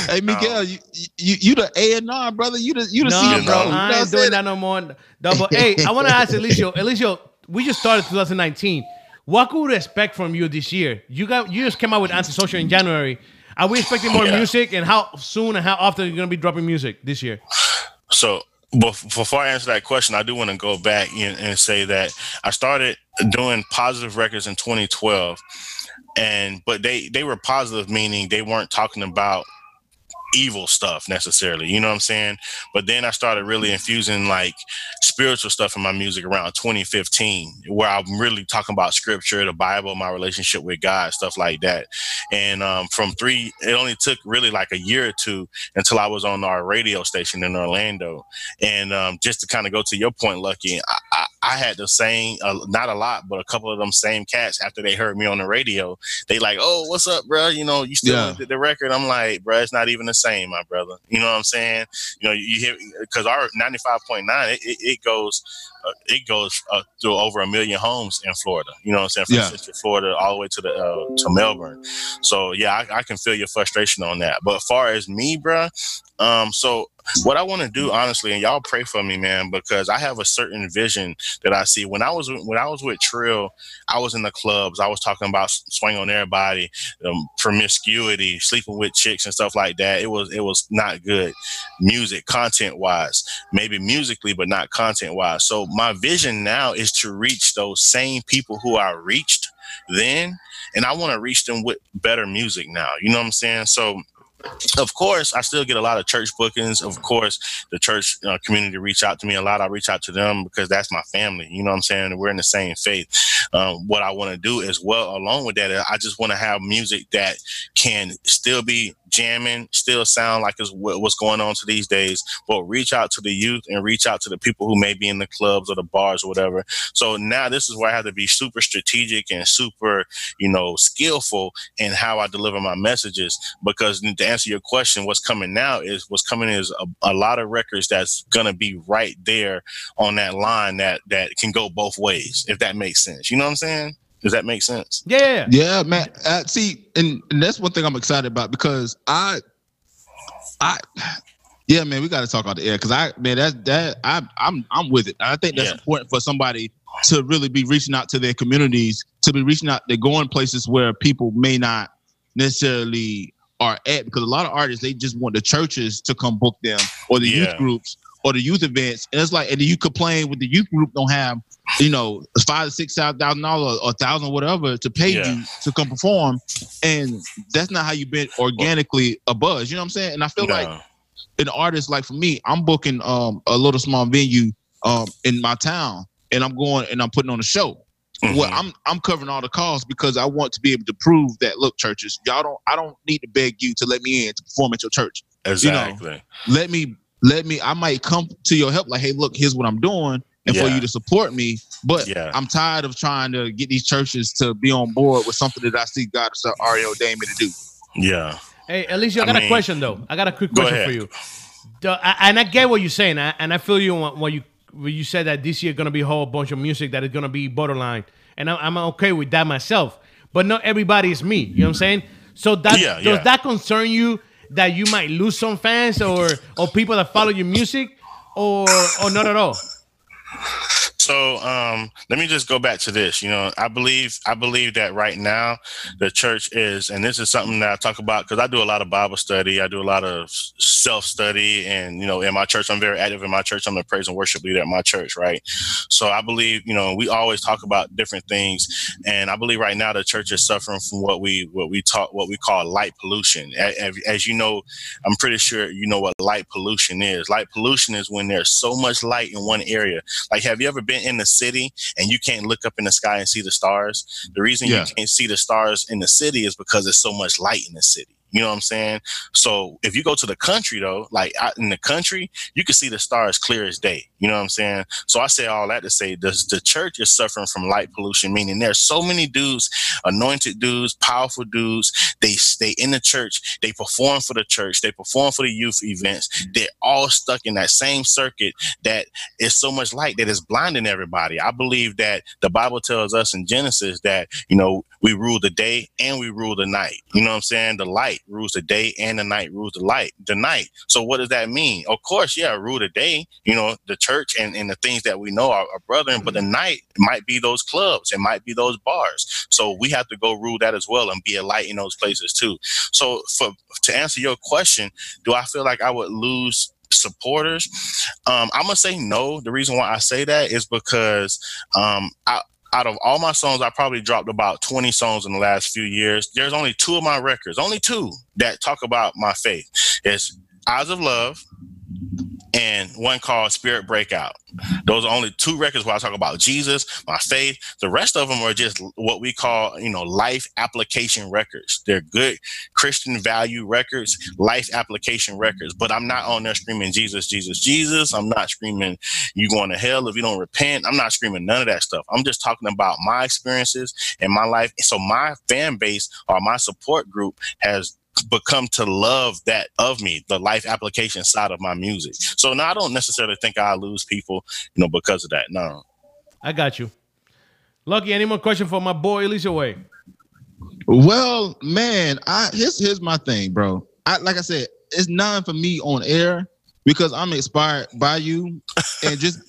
hey, Miguel, you, you you the A and R, brother. You the you the No, CEO, you bro. You know I what I'm ain't doing saying? that no more. Double. hey, I want to ask Alicio. Alicio, we just started 2019. What could we expect from you this year? You got you just came out with antisocial in January. Are we expecting more Yeah. music, and how soon and how often are you gonna be dropping music this year? So bef- before I answer that question, I do want to go back and, and say that I started doing positive records in 2012, and but they they were positive, meaning they weren't talking about evil stuff necessarily. You know what I'm saying? But then I started really infusing like spiritual stuff in my music around 2015, where I'm really talking about scripture, the Bible, my relationship with God, stuff like that. And um, from three, it only took really like a year or two until I was on our radio station in Orlando. And um, just to kind of go to your point, Lucky, I, I, I had the same, uh, not a lot, but a couple of them same cats after they heard me on the radio. They like, oh, what's up, bro? You know, you still Yeah. did the record? I'm like, bro, it's not even the same, my brother. You know what I'm saying? You know, you hear because our 95.9, it, it, it goes, uh, it goes uh, through over a million homes in Florida. You know what I'm saying? From Yeah. Central Florida all the way to the uh, to Melbourne. So yeah, I, I can feel your frustration on that. But as far as me, bruh, um, so what I want to do, honestly, and y'all pray for me, man, because I have a certain vision that I see. When I was when I was with Treal, I was in the clubs. I was talking about swing on everybody, um, promiscuity, sleeping with chicks and stuff like that. It was it was not good, music content wise, maybe musically, but not content wise. So my vision now is to reach those same people who I reached then, and I want to reach them with better music now. You know what I'm saying? So of course, I still get a lot of church bookings. Of course, the church uh, community reach out to me a lot. I reach out to them because that's my family. You know what I'm saying? We're in the same faith. Um, what I want to do as well, along with that, I just want to have music that can still be jamming, still sound like it's what's going on to these days, but reach out to the youth and reach out to the people who may be in the clubs or the bars or whatever. So now this is where I have to be super strategic and super, you know, skillful in how I deliver my messages. Because to answer your question, what's coming now is what's coming is a, a lot of records that's gonna be right there on that line that that can go both ways, if that makes sense. You know what I'm saying? Does that make sense? Yeah, yeah, yeah. Yeah, man. Uh, see, and, and that's one thing I'm excited about because I, I, yeah, man, we got to talk on the air because I, man, that that I, I'm I'm with it. I think that's Yeah. important for somebody to really be reaching out to their communities, to be reaching out, they're going places where people may not necessarily are at because a lot of artists they just want the churches to come book them or the Yeah. youth groups or the youth events, and it's like, and then you complain with the youth group don't have you know, five to six thousand dollars or a thousand whatever to pay Yeah. you to come perform, and that's not how you been organically a buzz. You know what I'm saying? And I feel like an artist like for me, I'm booking um a little small venue um in my town, and I'm going and I'm putting on a show. Well, Mhm. I'm I'm covering all the costs because I want to be able to prove that look, churches, y'all don't I don't need to beg you to let me in to perform at your church. exactly. Let me let me I might come to your help like, hey, look, here's what I'm doing, and for you to support me. But Yeah. I'm tired of trying to get these churches to be on board with something that I see God has already ordained me to do. yeah. Hey, Eliseo, I I got a mean- question though. I got a quick question ahead. for you. The- I- and I get what you're saying, I- and I feel you on what you when you said that this year gonna be a whole bunch of music that is gonna be borderline, and I'm, I'm okay with that myself. But not everybody is me. You know what I'm saying? So that Yeah, does yeah. that concern you that you might lose some fans or or people that follow your music, or or not at all? So um, let me just go back to this. You know, I believe I believe that right now the church is, and this is something that I talk about because I do a lot of Bible study. I do a lot of self study, and you know, in my church, I'm very active in my church. I'm the praise and worship leader at my church, right? So I believe, you know, we always talk about different things, and I believe right now the church is suffering from what we what we talk what we call light pollution. As, as you know, I'm pretty sure you know what light pollution is. Light pollution is when there's so much light in one area. Like, have you ever been in the city and you can't look up in the sky and see the stars? The reason Yeah. you can't see the stars in the city is because there's so much light in the city. You know what I'm saying? So if you go to the country though, like out in the country, you can see the stars clear as day. You know what I'm saying? So I say all that to say the, the church is suffering from light pollution, meaning there's so many dudes, anointed dudes, powerful dudes. They stay in the church, they perform for the church, they perform for the youth events. They're all stuck in that same circuit that is so much light that is blinding everybody. I believe that the Bible tells us in Genesis that, you know, we rule the day and we rule the night. You know what I'm saying? The light rules the day and the night rules the light, the night. So what does that mean? Of course, yeah, rule the day, you know, the church and, and the things that we know are, are brethren, but the night might be those clubs, it might be those bars. So we have to go rule that as well and be a light in those places too. So for to answer your question, do I feel like I would lose supporters? Um, I'm gonna say no. The reason why I say that is because um, I, out of all my songs, I probably dropped about 20 songs in the last few years. There's only two of my records, only two that talk about my faith. It's Eyes of Love and one called Spirit Breakout. Those are only two records where I talk about Jesus, my faith. The rest of them are just what we call, you know, life application records. They're good Christian value records, life application records. But I'm not on there screaming Jesus, Jesus, Jesus. I'm not screaming you going to hell if you don't repent. I'm not screaming none of that stuff. I'm just talking about my experiences and my life. So my fan base or my support group has become to love that of me, the life application side of my music. So now I don't necessarily think I lose people, you know, because of that. No. I got you. Lucky, any more question for my boy Eliseo Way? Well, man, I here's here's my thing, bro. I like I said, it's none for me on air because I'm inspired by you (laughs) and just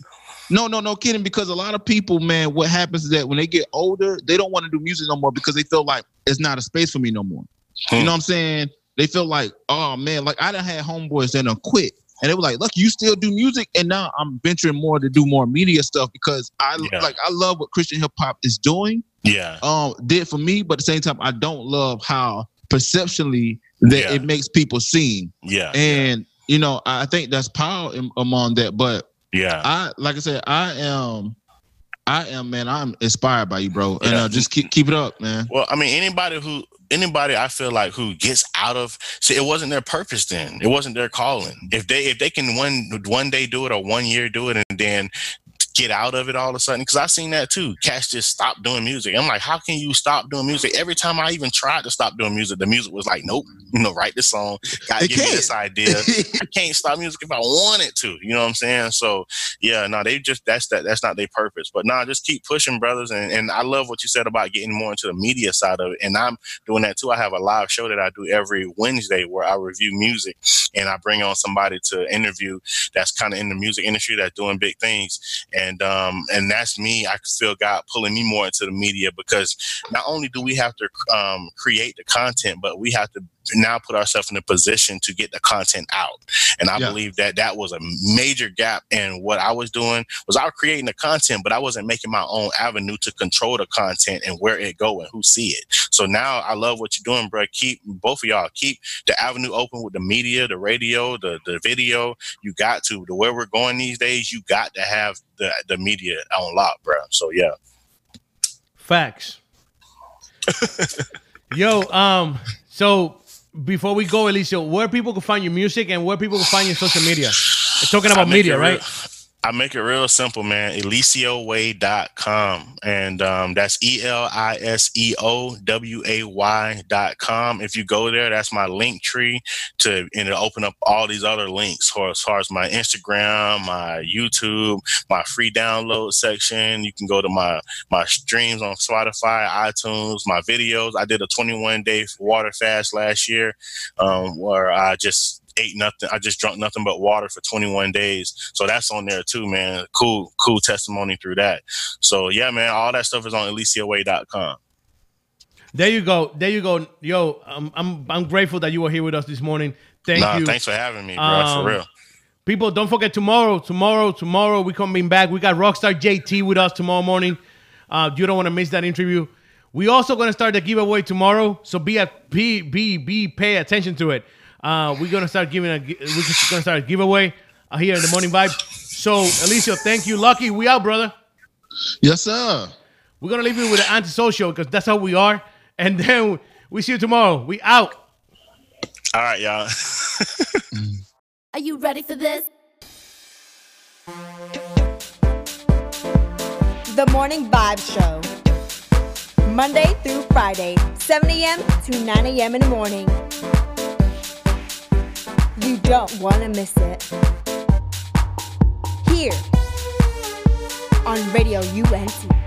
no, no, no kidding. Because a lot of people, man, what happens is that when they get older, they don't want to do music no more because they feel like it's not a space for me no more. You know what I'm saying? They feel like, oh man, like I done had homeboys that done quit. And they were like, look, you still do music. And now I'm venturing more to do more media stuff because I Yeah. like I love what Christian hip hop is doing. Yeah. Um, did for me, but at the same time, I don't love how perceptually that Yeah. it makes people seem. Yeah. And you know, I think that's power in, among that. But yeah. I like I said, I am I am man, I'm inspired by you, bro. And Yeah. uh, just keep keep it up, man. Well, I mean, anybody who anybody I feel like who gets out of see, it wasn't their purpose then. It wasn't their calling. If they if they can one one day do it or one year do it and then get out of it all of a sudden because I've seen that too. Cats just stop doing music. I'm like, how can you stop doing music? Every time I even tried to stop doing music, the music was like, nope, you know, write this song. God, It give me this idea. (laughs) I can't stop music if I wanted to. You know what I'm saying? So yeah, no, they just that's that that's not their purpose. But nah, just keep pushing, brothers. And and I love what you said about getting more into the media side of it. And I'm doing that too. I have a live show that I do every Wednesday where I review music and I bring on somebody to interview that's kind of in the music industry that's doing big things. And um and that's me. I feel God pulling me more into the media because not only do we have to um create the content, but we have to now put ourselves in a position to get the content out. And I Yeah. believe that that was a major gap in what I was doing was I was creating the content, but I wasn't making my own avenue to control the content and where it go and who see it. So now I love what you're doing, bro. Keep both of y'all keep the avenue open with the media, the radio, the the video. You got to the where we're going these days. You got to have the the media on lock, bro. So yeah. Facts. Yo, um, so before we go, Eliseo, where people can find your music and where people can find your social media? We're talking about media, right? I make it real simple, man. ElíseoWay.com. And um, that's E L I S E O W A Y.com. If you go there, that's my link tree to and it'll open up all these other links for as far as my Instagram, my YouTube, my free download section. You can go to my my streams on Spotify, iTunes, my videos. I did a 21 day water fast last year um, where I just ate nothing. I just drunk nothing but water for 21 days. So that's on there too, man. Cool, cool testimony through that. So yeah, man, all that stuff is on ElíseoWay.com. There you go. There you go. Yo, I'm I'm I'm grateful that you were here with us this morning. Thank nah, you. thanks for having me, bro. Um, for real. People, don't forget tomorrow, tomorrow, tomorrow, we coming back. We got Rockstar JT with us tomorrow morning. Uh, you don't want to miss that interview. We also gonna start the giveaway tomorrow, so be at be be be pay attention to it. Uh, we're gonna start giving a we're just gonna start a giveaway uh, here in the morning vibe. So Eliseo, thank you, Lucky. We out, brother. Yes, sir. We're gonna leave you with an antisocial because that's how we are. And then we see you tomorrow. We out. All right, y'all. (laughs) are you ready for this? The Morning Vibe Show. Monday through Friday, 7 a.m. to 9 a.m. in the morning. You don't want to miss it. Here on Radio UNC.